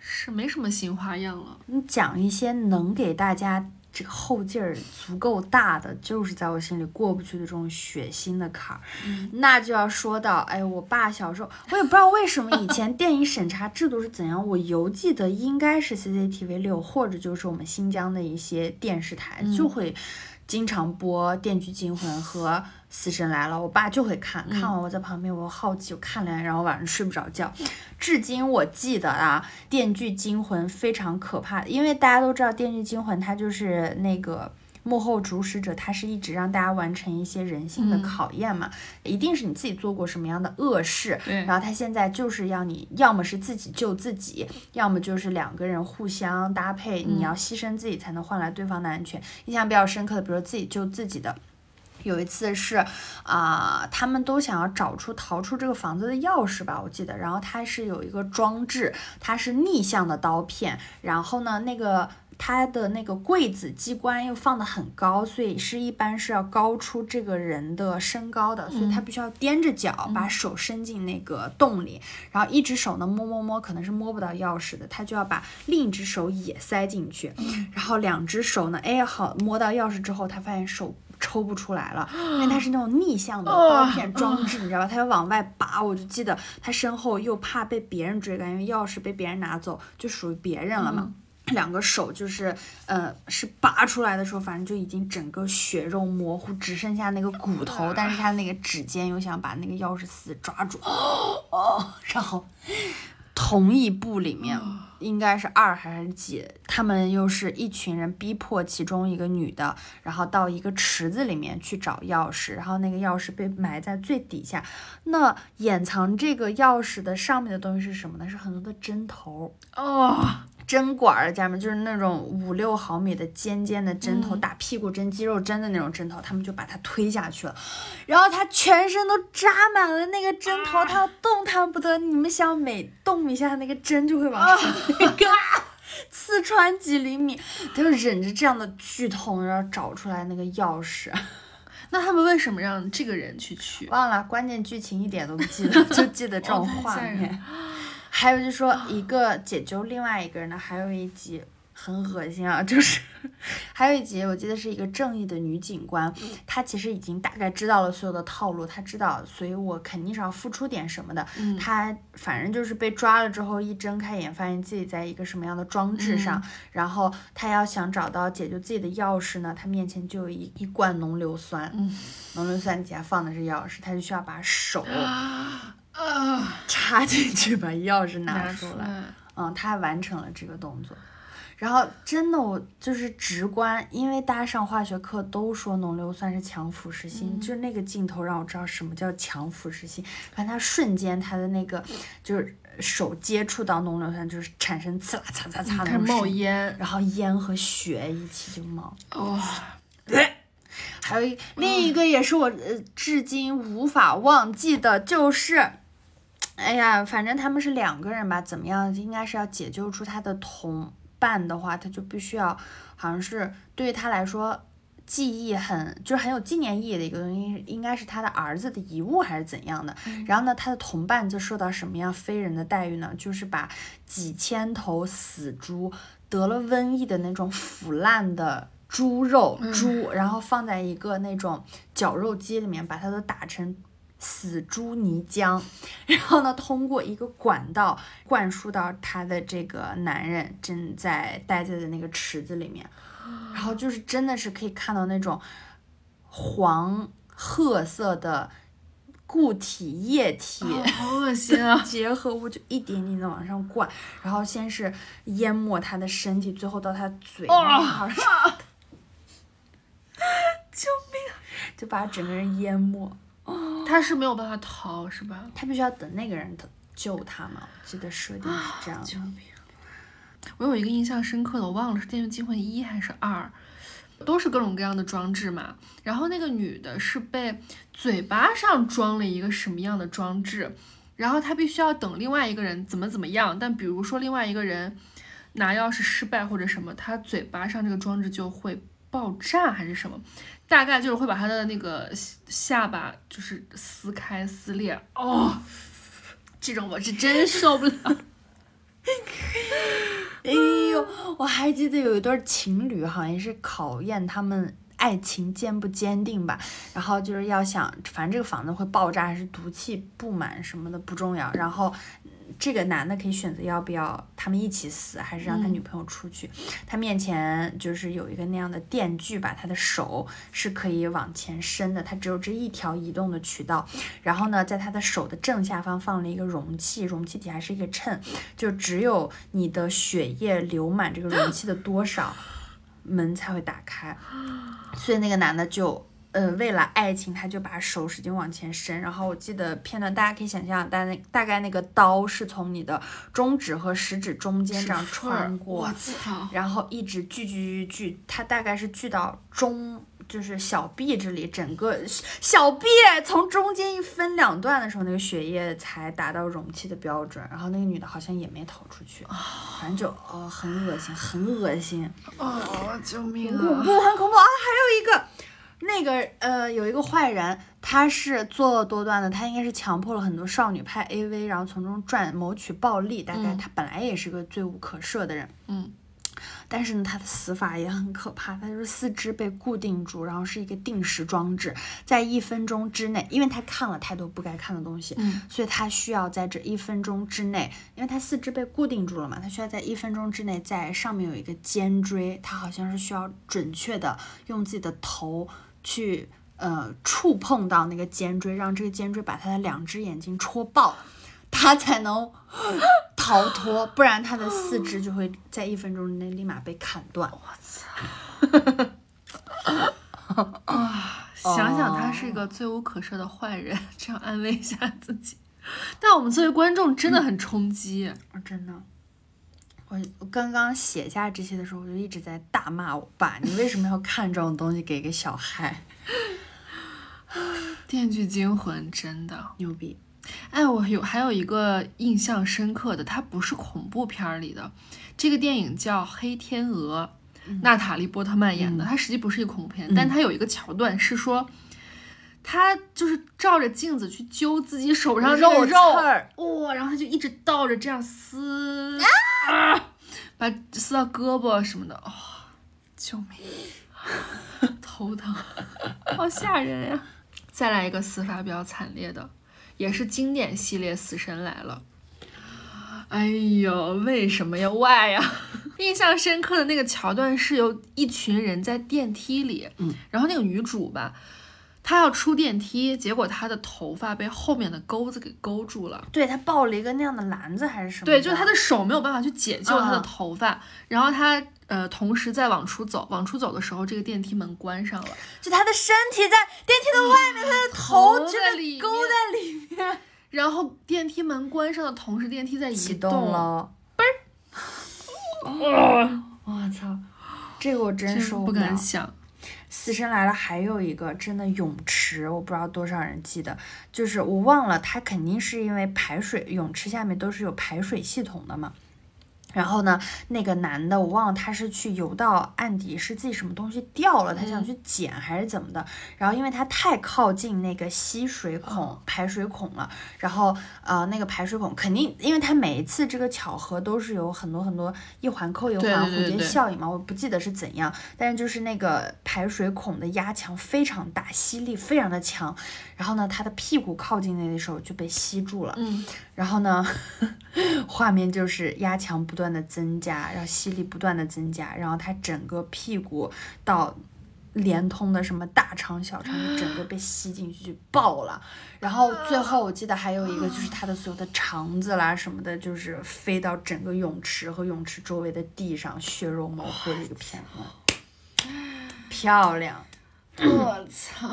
是没什么新花样了。你讲一些能给大家这个后劲儿足够大的，就是在我心里过不去的这种血腥的坎儿。嗯那就要说到，哎，我爸小时候，我也不知道为什么以前电影审查制度是怎样，我犹记得应该是 CCTV 六或者就是我们新疆的一些电视台、就会经常播《电锯惊魂》和《死神来了》，我爸就会看，看完我在旁边，我好奇，我看了，然后晚上睡不着觉。至今我记得啊，《电锯惊魂》非常可怕，因为大家都知道《电锯惊魂》它就是那个。幕后主使者，他是一直让大家完成一些人性的嗯考验嘛，一定是你自己做过什么样的恶事，然后他现在就是要你要么是自己救自己，要么就是两个人互相搭配，你要牺牲自己才能换来对方的安全。印象比较深刻的，比如说自己救自己的。有一次是啊、他们都想要找出逃出这个房子的钥匙吧，我记得。然后它是有一个装置，它是逆向的刀片，然后呢，那个它的那个柜子机关又放得很高，所以是一般是要高出这个人的身高的，所以他必须要踮着脚把手伸进那个洞里，然后一只手呢摸摸摸，可能是摸不到钥匙的，他就要把另一只手也塞进去，然后两只手呢，哎好摸到钥匙之后，他发现手。抽不出来了，因为它是那种逆向的刀片装置，你知道吧？他要往外拔，我就记得他身后又怕被别人追赶，因为钥匙被别人拿走，就属于别人了嘛。两个手就是，呃，是拔出来的时候，反正就已经整个血肉模糊，只剩下那个骨头，但是他那个指尖又想把那个钥匙死抓住，哦，然后同一部里面应该是二还是几，他们又是一群人逼迫其中一个女的，然后到一个池子里面去找钥匙，然后那个钥匙被埋在最底下。那掩藏这个钥匙的上面的东西是什么呢？是很多的针头。哦，针管儿，家人们就是那种五六毫米的尖尖的针头，打屁股针、肌肉针的那种针头，他们就把它推下去了，然后他全身都扎满了那个针头，他动弹不得。你们想，每动一下，那个针就会往上那个刺穿几厘米，他就忍着这样的剧痛，然后找出来那个钥匙。那他们为什么让这个人去取？忘了，关键剧情一点都不记得，就记得这种画面。还有就是说，一个解救另外一个人呢，还有一集很恶心啊，就是 还有一集我记得是一个正义的女警官，她其实已经大概知道了所有的套路，她知道，所以我肯定是要付出点什么的。嗯。她反正就是被抓了之后，一睁开眼发现自己在一个什么样的装置上，然后她要想找到解救自己的钥匙呢，她面前就有一一罐浓硫酸，嗯。浓硫酸底下放的是钥匙，她就需要把手。啊，插进去把钥匙拿拿出来。嗯，他完成了这个动作。然后真的，我就是直观，因为大家上化学课都说浓硫酸是强腐蚀性，就是那个镜头让我知道什么叫强腐蚀性。反正他瞬间他的那个就是手接触到浓硫酸，就是产生刺啦擦擦擦开始冒烟，然后烟和血一起就冒。哇、还有一另一个也是我呃至今无法忘记的，就是，哎呀，反正他们是两个人吧，怎么样，应该是要解救出他的同伴的话，他就必须要，好像是对于他来说。记忆很就是很有纪念意义的一个东西，应该是他的儿子的遗物还是怎样的。然后呢，他的同伴就受到什么样非人的待遇呢？就是把几千头死猪得了瘟疫的那种腐烂的猪肉猪，然后放在一个那种绞肉机里面，把它都打成死猪泥浆，然后呢，通过一个管道灌输到他的这个男人正在待在的那个池子里面，然后就是真的是可以看到那种黄褐色的固体液体。好恶心啊！结合物就一点点的往上灌，然后先是淹没他的身体，最后到他嘴那块儿，救命！就把他整个人淹没。他是没有办法逃，是吧？他必须要等那个人救他嘛，我记得设定是这样的。我有一个印象深刻的，我忘了是《电锯惊魂一》还是二，都是各种各样的装置嘛。然后那个女的是被嘴巴上装了一个什么样的装置，然后她必须要等另外一个人怎么怎么样。但比如说另外一个人拿钥匙失败或者什么，她嘴巴上这个装置就会爆炸还是什么，大概就是会把他的那个下巴就是撕开撕裂。哦，这种我是真受不了。哎呦，我还记得有一对情侣，好像是考验他们爱情坚不坚定吧。然后就是要想，反正这个房子会爆炸还是毒气布满什么的不重要。然后这个男的可以选择要不要他们一起死，还是让他女朋友出去。他面前就是有一个那样的电锯吧，他的手是可以往前伸的，他只有这一条移动的渠道。然后呢，在他的手的正下方放了一个容器，容器底下是一个秤，就只有你的血液流满这个容器的多少，门才会打开。所以那个男的就。呃，为了爱情，他就把手使劲往前伸，然后我记得片段，大家可以想象，大那大概那个刀是从你的中指和食指中间这样穿过，然后一直锯锯锯锯，它大概是锯到中，就是小臂这里，整个小臂从中间一分两段的时候，那个血液才达到容器的标准。然后那个女的好像也没逃出去，反正就哦很恶心，很恶心，哦，救命很恐怖，很恐怖啊！还有一个。那个呃，有一个坏人，他是作恶多端的，他应该是强迫了很多少女拍 AV，然后从中赚谋取暴利。大概嗯。他本来也是个罪无可赦的人，嗯，但是呢，他的死法也很可怕，他就是四肢被固定住，然后是一个定时装置，在一分钟之内，因为他看了太多不该看的东西，嗯。所以他需要在这一分钟之内，因为他四肢被固定住了嘛，他需要在一分钟之内在上面有一个肩椎，他好像是需要准确的用自己的头去呃触碰到那个肩椎，让这个肩椎把他的两只眼睛戳爆。他才能 逃脱，不然他的四肢就会在一分钟之内立马被砍断。我操！啊想想他是一个罪无可赦的坏人，这样安慰一下自己。但我们作为观众真的很冲击，啊，真的，我刚刚写下这些的时候，我就一直在大骂我爸，你为什么要看这种东西给个小孩？《电锯惊魂》真的，牛逼！哎，我有还有一个印象深刻的，它不是恐怖片儿里的，这个电影叫《黑天鹅》，娜塔莉波特曼演的，它实际不是一个恐怖片，但它有一个桥段是说。他就是照着镜子去揪自己手上肉肉，哇、然后他就一直倒着这样撕，啊，把撕到胳膊什么的，哦，救命，头疼，好吓人呀！再来一个死法比较惨烈的，也是经典系列《死神来了》。哎呦，为什么呀？Why 呀？印象深刻的那个桥段是有一群人在电梯里，嗯，然后那个女主吧，她要出电梯，结果他的头发被后面的钩子给勾住了。对他抱了一个那样的篮子还是什么？对，就是他的手没有办法去解救他的啊头发，然后他呃同时在往出走，往出走的时候，这个电梯门关上了，就他的身体在电梯的外面，他的头头真的在里勾在里面，然后电梯门关上的同时，电梯在移启动动了。哇，我操，这个我真受不了，不敢想。死神来了，还有一个真的泳池，我不知道多少人记得，就是我忘了，它肯定是因为排水，泳池下面都是有排水系统的嘛。然后呢，那个男的我忘了他是去游到岸底，是自己什么东西掉了，他想去捡还是怎么的。然后因为他太靠近那个吸水孔、排水孔了，然后呃那个排水孔肯定，因为他每一次这个巧合都是有很多很多一环扣一环蝴蝶效应嘛，我不记得是怎样，但是就是那个排水孔的压强非常大，吸力非常的强。然后呢，他的屁股靠近那的时候就被吸住了。嗯，然后呢，画面就是压强不断不断的增加，然后吸力不断的增加，然后他整个屁股到连通的什么大肠、小肠，整个被吸进去就爆了。然后最后我记得还有一个就是他的所有的肠子啦什么的，就是飞到整个泳池和泳池周围的地上，血肉模糊的一个片段，漂亮。我操！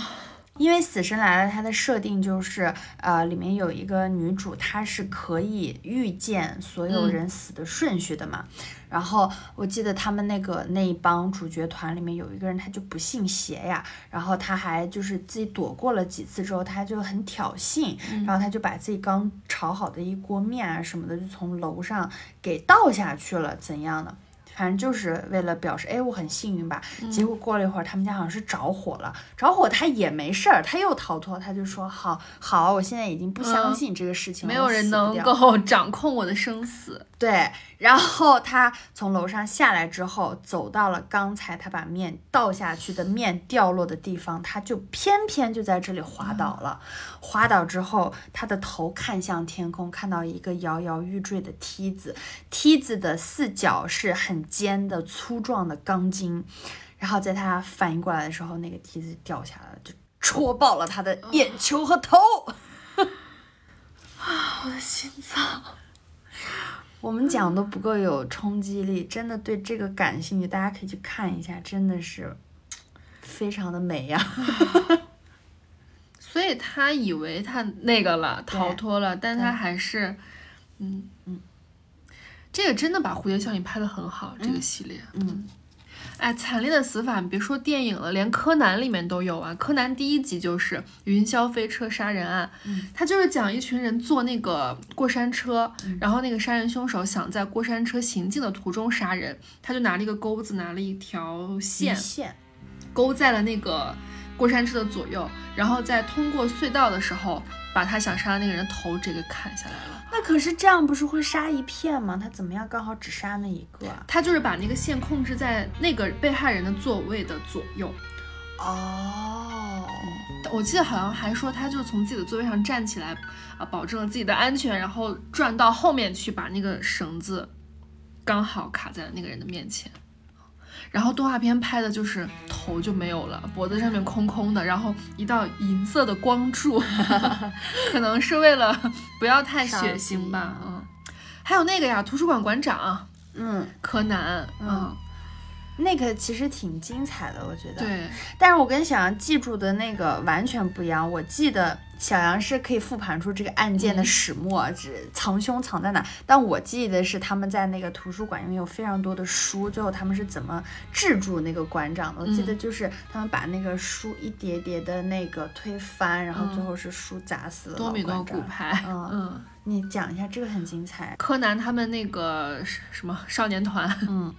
因为《死神来了》它的设定就是，呃，里面有一个女主，她是可以预见所有人死的顺序的嘛。然后我记得他们那个那一帮主角团里面有一个人，他就不信邪呀，然后他还就是自己躲过了几次之后，他就很挑衅，然后他就把自己刚炒好的一锅面啊什么的，就从楼上给倒下去了，怎样的？反正就是为了表示，哎，我很幸运吧。结果过了一会儿，他们家好像是着火了，着火他也没事儿，他又逃脱，他就说好好，我现在已经不相嗯信这个事情了，没有人能够 掌控我的生死。对，然后他从楼上下来之后，走到了刚才他把面倒下去的面掉落的地方，他就偏偏就在这里滑倒了。滑倒之后，他的头看向天空，看到一个摇摇欲坠的梯子，梯子的四角是很尖的、粗壮的钢筋。然后在他反应过来的时候，那个梯子掉下来了，就戳爆了他的眼球和头。啊我的心脏。我们讲都不够有冲击力，真的对这个感兴趣，大家可以去看一下，真的是非常的美呀、所以他以为他那个了，逃脱了，但他还是，嗯嗯，这个真的把蝴蝶效应拍的很好，这个系列，嗯，哎，惨烈的死法，你别说电影了，连柯南里面都有啊。柯南第一集就是云霄飞车杀人案，嗯。他就是讲一群人坐那个过山车，然后那个杀人凶手想在过山车行进的途中杀人，他就拿了一个钩子，拿了一条线，线，勾在了那个过山车的左右，然后在通过隧道的时候，把他想杀的那个人头直接给砍下来了。那可是这样不是会杀一片吗？他怎么样刚好只杀那一个啊？他就是把那个线控制在那个被害人的座位的左右。哦，我记得好像还说他就是从自己的座位上站起来，啊，保证了自己的安全，然后转到后面去，把那个绳子刚好卡在了那个人的面前。然后动画片拍的就是头就没有了，脖子上面空空的，然后一道银色的光柱，可能是为了不要太血腥吧，嗯。还有那个呀，图书馆馆长嗯，柯南，嗯，那个其实挺精彩的，我觉得。。对，但是我跟小杨记住的那个完全不一样。我记得小杨是可以复盘出这个案件的始末，只藏凶藏在哪。但我记得是他们在那个图书馆，因为有非常多的书，最后他们是怎么制住那个馆长的？我记得就是他们把那个书一叠叠的那个推翻，然后最后是书砸死了老多米诺。骨牌，嗯嗯，你讲一下，这个很精彩。柯南他们那个是什么少年团，嗯，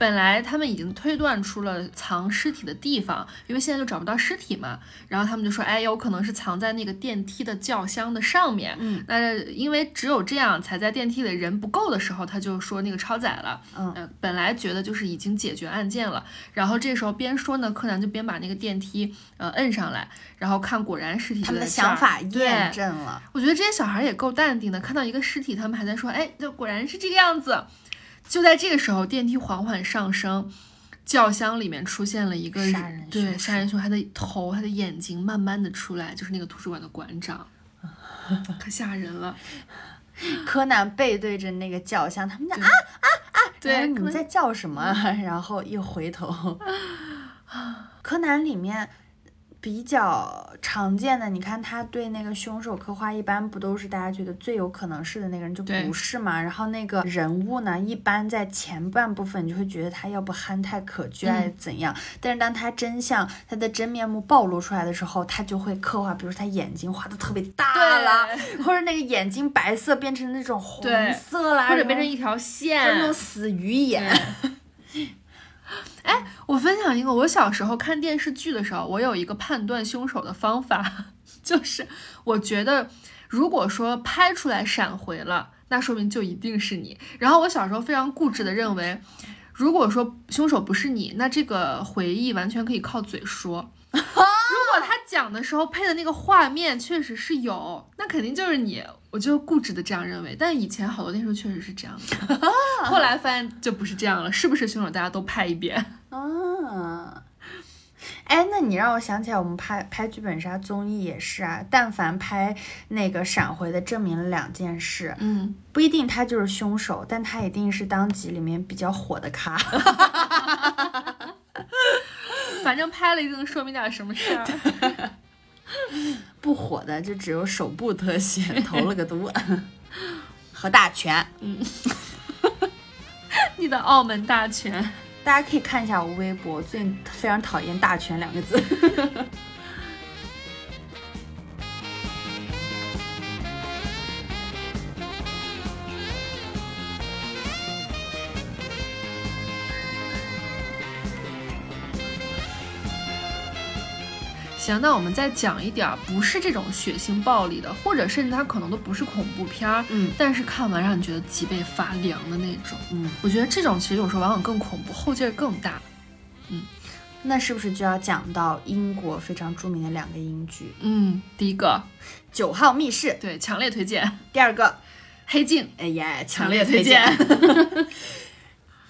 本来他们已经推断出了藏尸体的地方，因为现在就找不到尸体嘛，然后他们就说，哎，有可能是藏在那个电梯的轿厢的上面。嗯，那因为只有这样才在电梯里人不够的时候，他就说那个超载了。嗯呃本来觉得就是已经解决案件了，然后这时候边说呢，柯南就边把那个电梯呃摁上来，然后看果然尸体他们的想法验对证了。我觉得这些小孩也够淡定的，看到一个尸体，他们还在说，哎，就果然是这个样子。就在这个时候，电梯缓缓上升，轿厢里面出现了一个杀人对凶手杀人凶，他的头、他的眼睛慢慢的出来，就是那个图书馆的馆长，可吓人了。柯南背对着那个轿厢，他们在对啊啊啊！对你们在叫什么？然后一回头，柯南里面比较常见的，你看他对那个凶手刻画，一般不都是大家觉得最有可能是的那个人就不是嘛？然后那个人物呢，一般在前半部分你就会觉得他要不憨态可掬还是怎样，但是当他真相他的真面目暴露出来的时候，他就会刻画，比如说他眼睛画的特别大啦，或者那个眼睛白色变成那种红色啦，或者变成一条就是线那。种死鱼眼。哎我分享一个，我小时候看电视剧的时候，我有一个判断凶手的方法，就是我觉得如果说拍出来闪回了，那说明就一定是你。然后我小时候非常固执的认为，如果说凶手不是你，那这个回忆完全可以靠嘴说。如果他讲的时候配的那个画面确实是有，那肯定就是你。我就固执的这样认为，但以前好多电视剧确实是这样的，后来发现就不是这样了，是不是凶手大家都拍一遍？啊，哎，那你让我想起来，我们拍拍剧本杀综艺也是啊，但凡拍那个闪回的，证明了两件事，嗯，不一定他就是凶手，但他一定是当集里面比较火的咖。反正拍了一定能说明点什么事儿。不火的就只有手部特写，投了个毒和大全。嗯 你的澳门大全，大家可以看一下我微博，最近非常讨厌“大全”两个字。行，那我们再讲一点儿不是这种血腥暴力的，或者甚至它可能都不是恐怖片儿，嗯但是看完让你觉得脊背发凉的那种。嗯，我觉得这种其实有时候往往更恐怖，后劲儿更大。嗯那是不是就要讲到英国非常著名的两个英剧嗯，第一个，《九号密室》，对，强烈推荐《第二个，黑镜》，哎呀，强强烈推荐。《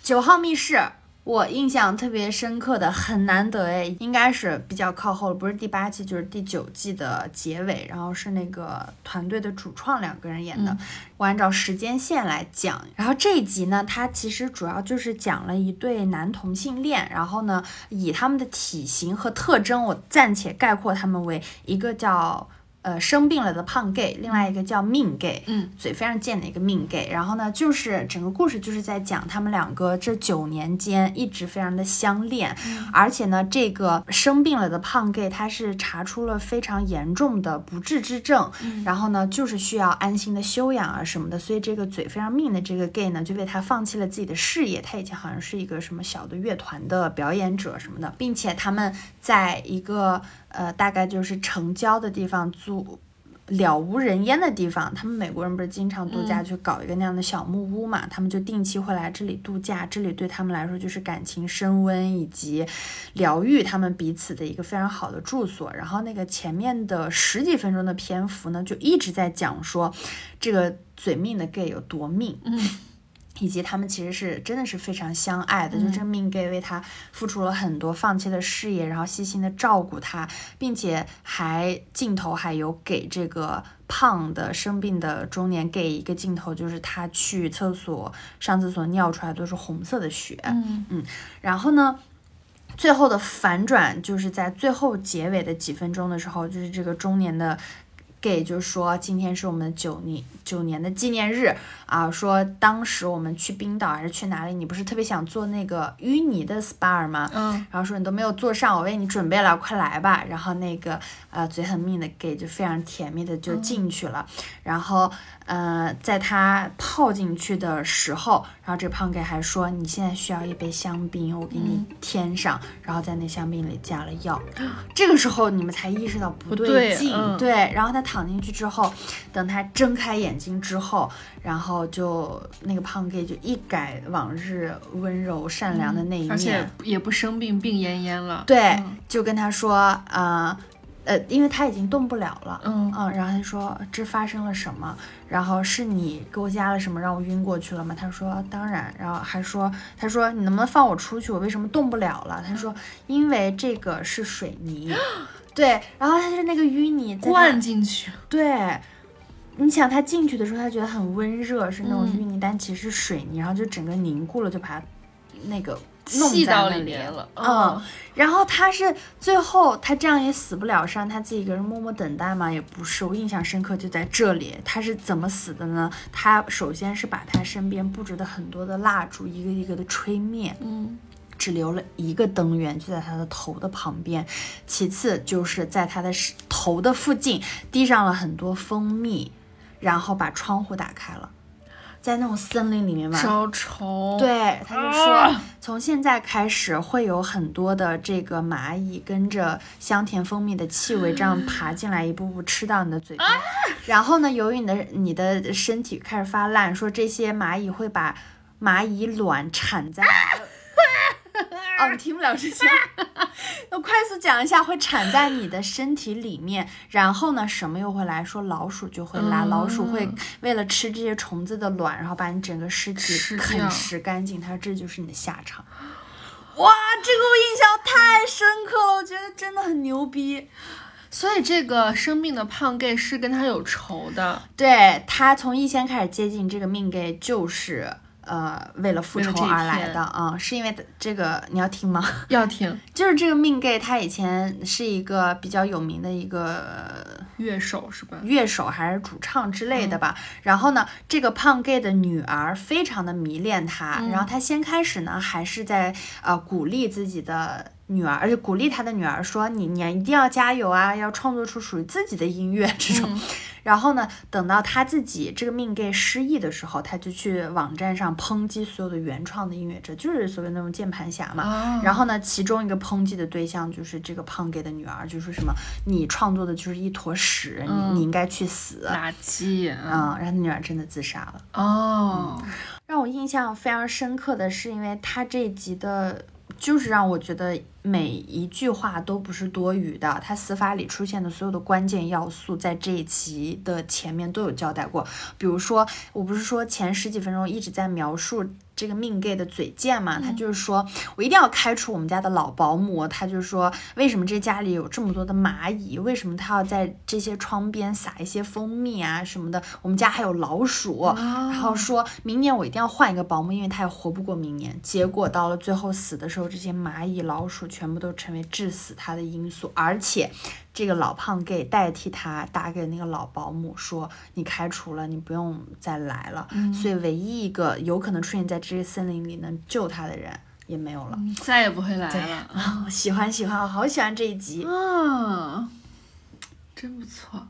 九号密室》。我印象特别深刻的，很难得哎，应该是比较靠后了，不是第八季就是第九季的结尾，然后是那个团队的主创两个人演的。嗯我按照时间线来讲，然后这一集呢，它其实主要就是讲了一对男同性恋，然后呢，以他们的体型和特征，我暂且概括他们为一个叫。呃，生病了的胖 gay，另外一个叫命 gay，嗯，嘴非常贱的一个命 gay。然后呢，就是整个故事就是在讲他们两个这九年间一直非常的相恋，而且呢，这个生病了的胖 gay 他是查出了非常严重的不治之症，然后呢，就是需要安心的休养啊什么的，所以这个嘴非常命的这个 gay 呢，就为他放弃了自己的事业。他以前好像是一个什么小的乐团的表演者什么的，并且他们在一个呃大概就是城郊的地方租。了无人烟的地方，他们美国人不是经常度假去搞一个那样的小木屋嘛？他们就定期会来这里度假，这里对他们来说就是感情升温以及疗愈他们彼此的一个非常好的住所。然后那个前面的十几分钟的篇幅呢，就一直在讲说这个嘴命的 gay 有多命。嗯，以及他们其实是真的是非常相爱的，就这个命 gay 为他付出了很多，放弃了事业，然后细心的照顾他，并且还镜头还有给这个胖的生病的中年 gay 一个镜头，就是他去厕所上厕所尿出来都是红色的血，嗯然后呢，最后的反转就是在最后结尾的几分钟的时候，就是这个中年的 gay 就说今天是我们九年九年的纪念日啊，说当时我们去冰岛还是去哪里，你不是特别想做那个淤泥的 SPA 吗？嗯，然后说你都没有做上，我为你准备了，快来吧。然后那个呃嘴很命的 gay 就非常甜蜜的就进去了，然后呃在他泡进去的时候，然后这个胖 gay 还说你现在需要一杯香槟，我给你添上，然后在那香槟里加了药。这个时候你们才意识到不不对劲，嗯对。然后他躺进去之后，等他睁开眼睛之后，然后就那个胖 gay 就一改往日温柔善良的那一面，而且也不生病，病恹恹了。对，嗯就跟他说，呃，呃，因为他已经动不了了，嗯然后他说这发生了什么？然后是你给我加了什么让我晕过去了吗？他说当然，然后还说，他说你能不能放我出去？我为什么动不了了？他说因为这个是水泥，对，然后他就那个淤泥灌进去，对，你想他进去的时候，他觉得很温热，是那种嗯淤泥，但其实是水泥，然后就整个凝固了，就把它那个弄气到里里面了。嗯，然后他是最后他这样也死不了，是让他自己一个人默默等待吗？也不是，我印象深刻就在这里，他是怎么死的呢？他首先是把他身边布置的很多的蜡烛一个一个的吹灭，嗯只留了一个灯源，就在他的头的旁边。其次就是在他的头的附近滴上了很多蜂蜜，然后把窗户打开了，在那种森林里面嘛，招虫。，对，他就啊说从现在开始会有很多的这个蚂蚁跟着香甜蜂蜜的气味这样爬进来，一步步吃到你的嘴边。然后呢，由于你的你的身体开始发烂，说这些蚂蚁会把蚂蚁卵产在你的。哦，你听不了这些，我快速讲一下，会产在你的身体里面，然后呢，什么又会来说老鼠就会来，老鼠会嗯为了吃这些虫子的卵，然后把你整个尸体啃食干净，他说这就是你的下场。哇，这个我印象太深刻了，我觉得真的很牛逼。所以这个生病的胖 gay 是跟他有仇的。对他从一先开始接近这个命 gay，就是呃为了复仇而来的啊、是因为这个你要听吗？要听 就是这个命 gay，他以前是一个比较有名的一个乐手是吧？乐手还是主唱之类的吧。然后呢，这个胖 gay 的女儿非常的迷恋他，然后他先开始呢还是在呃鼓励自己的。女儿，而且鼓励他的女儿说：“你你一定要加油啊，要创作出属于自己的音乐这种。然后呢，等到他自己这个命 gay 失忆的时候，他就去网站上抨击所有的原创的音乐者，就是所谓那种键盘侠嘛。啊然后呢，其中一个抨击的对象就是这个胖 gay 的女儿，就说什么你创作的就是一坨屎，嗯你你应该去死。垃圾。嗯嗯，然后他女儿真的自杀了。哦，让我印象非常深刻的是，因为他这一集的，就是让我觉得每一句话都不是多余的。他死法里出现的所有的关键要素，在这一集的前面都有交代过。比如说，我不是说前十几分钟一直在描述这个命 gay 的嘴贱嘛？他就是说我一定要开除我们家的老保姆。他就说，为什么这家里有这么多的蚂蚁？为什么他要在这些窗边撒一些蜂蜜啊什么的？我们家还有老鼠。然后说明年我一定要换一个保姆，因为他也活不过明年。结果到了最后死的时候，这些蚂蚁、老鼠全部都成为致死他的因素，而且这个老胖 gay 代替他打给那个老保姆说：“你开除了，你不用再来了。所以唯一一个有可能出现在这些森林里能救他的人也没有了。再也不会来了。啊，喜欢喜欢，我好喜欢这一集。啊，真不错。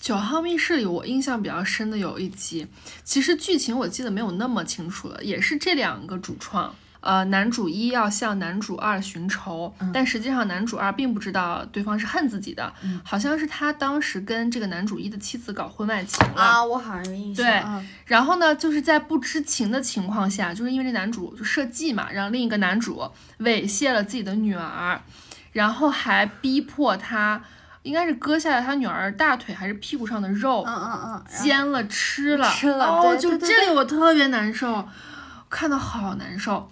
九号密室里，我印象比较深的有一集，其实剧情我记得没有那么清楚了，也是这两个主创。呃，男主一要向男主二寻仇，但实际上男主二并不知道对方是恨自己的，好像是他当时跟这个男主一的妻子搞婚外情了。啊，我好像有印象。对嗯然后呢，就是在不知情的情况下，就是因为这男主就设计嘛，让另一个男主猥亵了自己的女儿，然后还逼迫他，应该是割下了他女儿大腿还是屁股上的肉，嗯嗯嗯，煎了吃了，吃了哦，就这里我特别难受，看到好难受。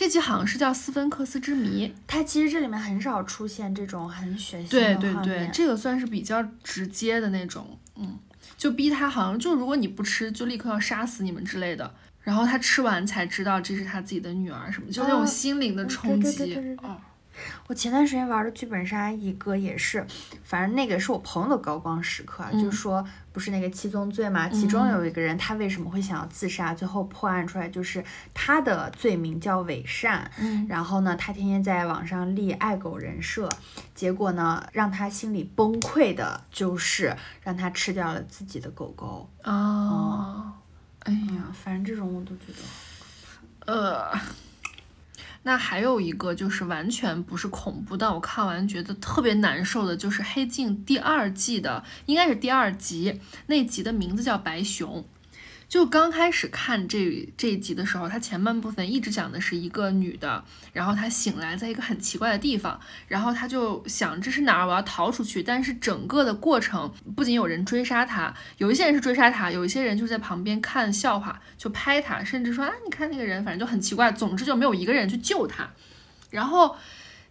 这集好像是叫《斯芬克斯之谜》，它其实这里面很少出现这种很血腥的对对对，画面这个算是比较直接的那种，嗯，就逼他好像就如果你不吃，就立刻要杀死你们之类的。然后他吃完才知道这是他自己的女儿，什么就那种哦心灵的冲对击。我前段时间玩的剧本杀一个也是，反正那个是我朋友的高光时刻啊，嗯。就说不是那个七宗罪嘛，其中有一个人他为什么会想要自杀，最后破案出来就是他的罪名叫伪善，嗯。然后呢，他天天在网上立爱狗人设，结果呢，让他心里崩溃的就是让他吃掉了自己的狗狗。哦，哎呀。嗯，反正这种我都觉得，呃，那还有一个就是完全不是恐怖，但我看完觉得特别难受的，就是《黑镜》第二季的，应该是第二集，那集的名字叫《白熊》。就刚开始看这这一集的时候，它前半部分一直讲的是一个女的，然后她醒来在一个很奇怪的地方，然后她就想这是哪儿，我要逃出去。但是整个的过程不仅有人追杀她，有一些人是追杀她，有一些人就在旁边看笑话，就拍她，甚至说啊你看那个人，反正就很奇怪。总之就没有一个人去救她。然后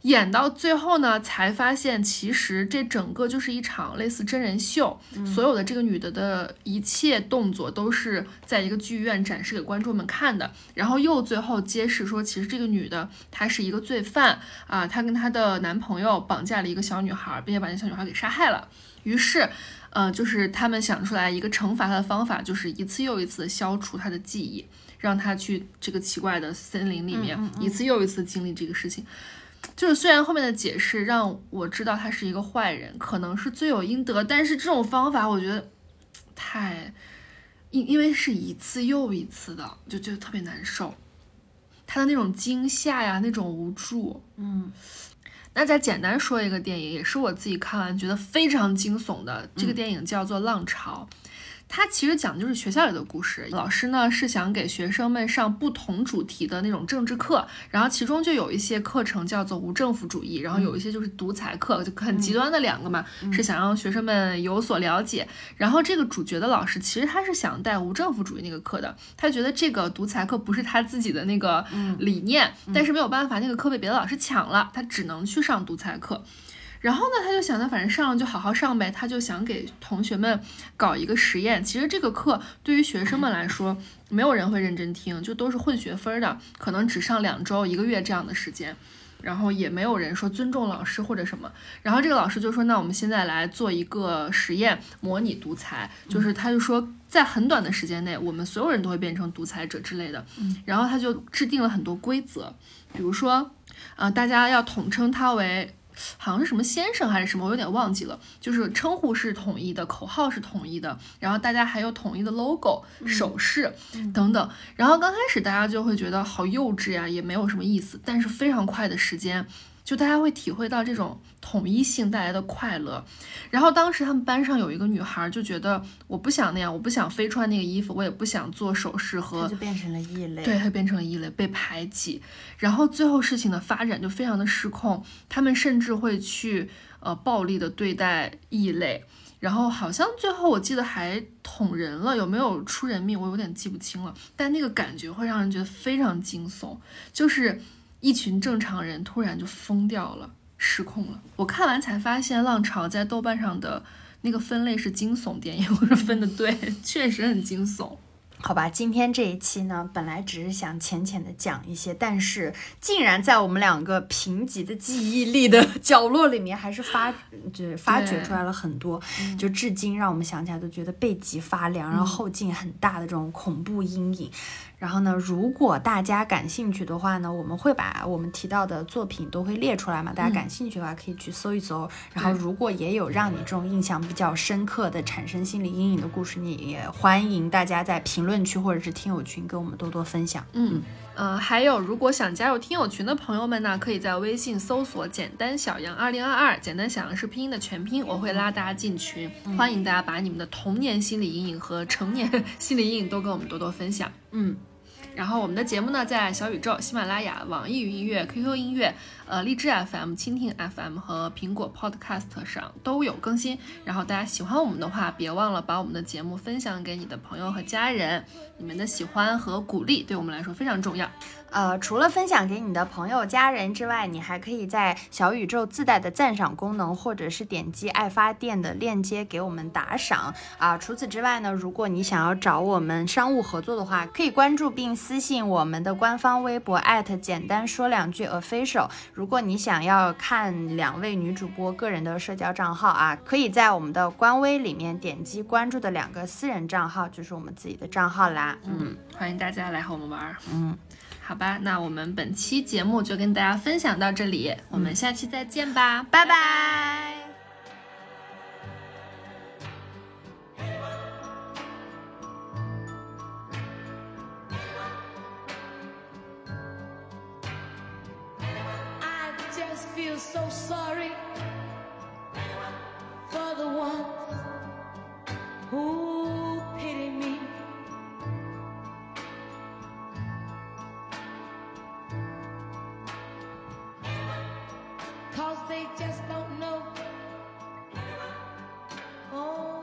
演到最后呢，才发现其实这整个就是一场类似真人秀，所有的这个女的的一切动作都是在一个剧院展示给观众们看的。然后又最后揭示说，其实这个女的她是一个罪犯啊，她跟她的男朋友绑架了一个小女孩，并且把那小女孩给杀害了。于是。呃，就是他们想出来一个惩罚她的方法，就是一次又一次地消除她的记忆，让她去这个奇怪的森林里面，一次又一次经历这个事情。就是虽然后面的解释让我知道他是一个坏人，可能是罪有应得，但是这种方法我觉得太，因因为是一次又一次的，就觉得特别难受。他的那种惊吓呀，那种无助，嗯那再简单说一个电影，也是我自己看完觉得非常惊悚的，这个电影叫做《浪潮》。它其实讲的就是学校里的故事。老师呢是想给学生们上不同主题的那种政治课，然后其中就有一些课程叫做无政府主义，然后有一些就是独裁课，就很极端的两个嘛，是想让学生们有所了解。然后这个主角的老师其实他是想带无政府主义那个课的，他觉得这个独裁课不是他自己的那个理念，但是没有办法，那个课被别的老师抢了，他只能去上独裁课。然后呢，他就想，那反正上了就好好上呗。他就想给同学们搞一个实验。其实这个课对于学生们来说，没有人会认真听，就都是混学分的，可能只上两周、一个月这样的时间。然后也没有人说尊重老师或者什么。然后这个老师就说，那我们现在来做一个实验，模拟独裁。就是他就说，在很短的时间内，我们所有人都会变成独裁者之类的。然后他就制定了很多规则，比如说，呃，大家要统称他为。好像是什么先生还是什么，我有点忘记了。就是称呼是统一的，口号是统一的，然后大家还有统一的 logo、手势等等。然后刚开始大家就会觉得好幼稚呀，也没有什么意思。但是非常快的时间，就大家会体会到这种统一性带来的快乐。然后当时他们班上有一个女孩就觉得，我不想那样，我不想非穿那个衣服，我也不想做首饰和就变成了异类。对，她变成了异类，被排挤，然后最后事情的发展就非常的失控，他们甚至会去呃暴力的对待异类，然后好像最后我记得还捅人了，有没有出人命我有点记不清了，但那个感觉会让人觉得非常惊悚，就是一群正常人突然就疯掉了，失控了。我看完才发现，《浪潮》在豆瓣上的那个分类是惊悚电影，我说分的对，确实很惊悚。好吧，今天这一期呢，本来只是想浅浅的讲一些，但是竟然在我们两个贫瘠的记忆力的 角落里面，还是发就是发掘出来了很多，就至今让我们想起来都觉得背脊发凉，然后后劲很大的这种恐怖阴影。然后呢，如果大家感兴趣的话呢，我们会把我们提到的作品都会列出来嘛，大家感兴趣的话可以去搜一搜。然后，如果也有让你这种印象比较深刻的、产生心理阴影的故事，你也欢迎大家在评论区或者是听友群跟我们多多分享。嗯，呃，还有，如果想加入听友群的朋友们呢，可以在微信搜索“简单小杨二零二二”，简单小杨是拼音的全拼，我会拉大家进群，欢迎大家把你们的童年心理阴影和成年 心理阴影都跟我们多多分享。嗯，然后我们的节目呢，在小宇宙、喜马拉雅、网易云音乐、QQ 音乐、呃荔枝 FM、蜻蜓 FM 和苹果 Podcast 上都有更新。然后大家喜欢我们的话，别忘了把我们的节目分享给你的朋友和家人。你们的喜欢和鼓励对我们来说非常重要。呃，除了分享给你的朋友、家人之外，你还可以在小宇宙自带的赞赏功能，或者是点击爱发电的链接给我们打赏啊。除此之外呢，如果你想要找我们商务合作的话，可以关注并私信我们的官方微博简单说两句 official。如果你想要看两位女主播个人的社交账号啊，可以在我们的官微里面点击关注的两个私人账号，就是我们自己的账号啦。嗯欢迎大家来和我们玩儿。嗯。好吧，那我们本期节目就跟大家分享到这里，我们下期再见吧，拜拜。So sorry for the ones who pity me. they just don't know. Oh.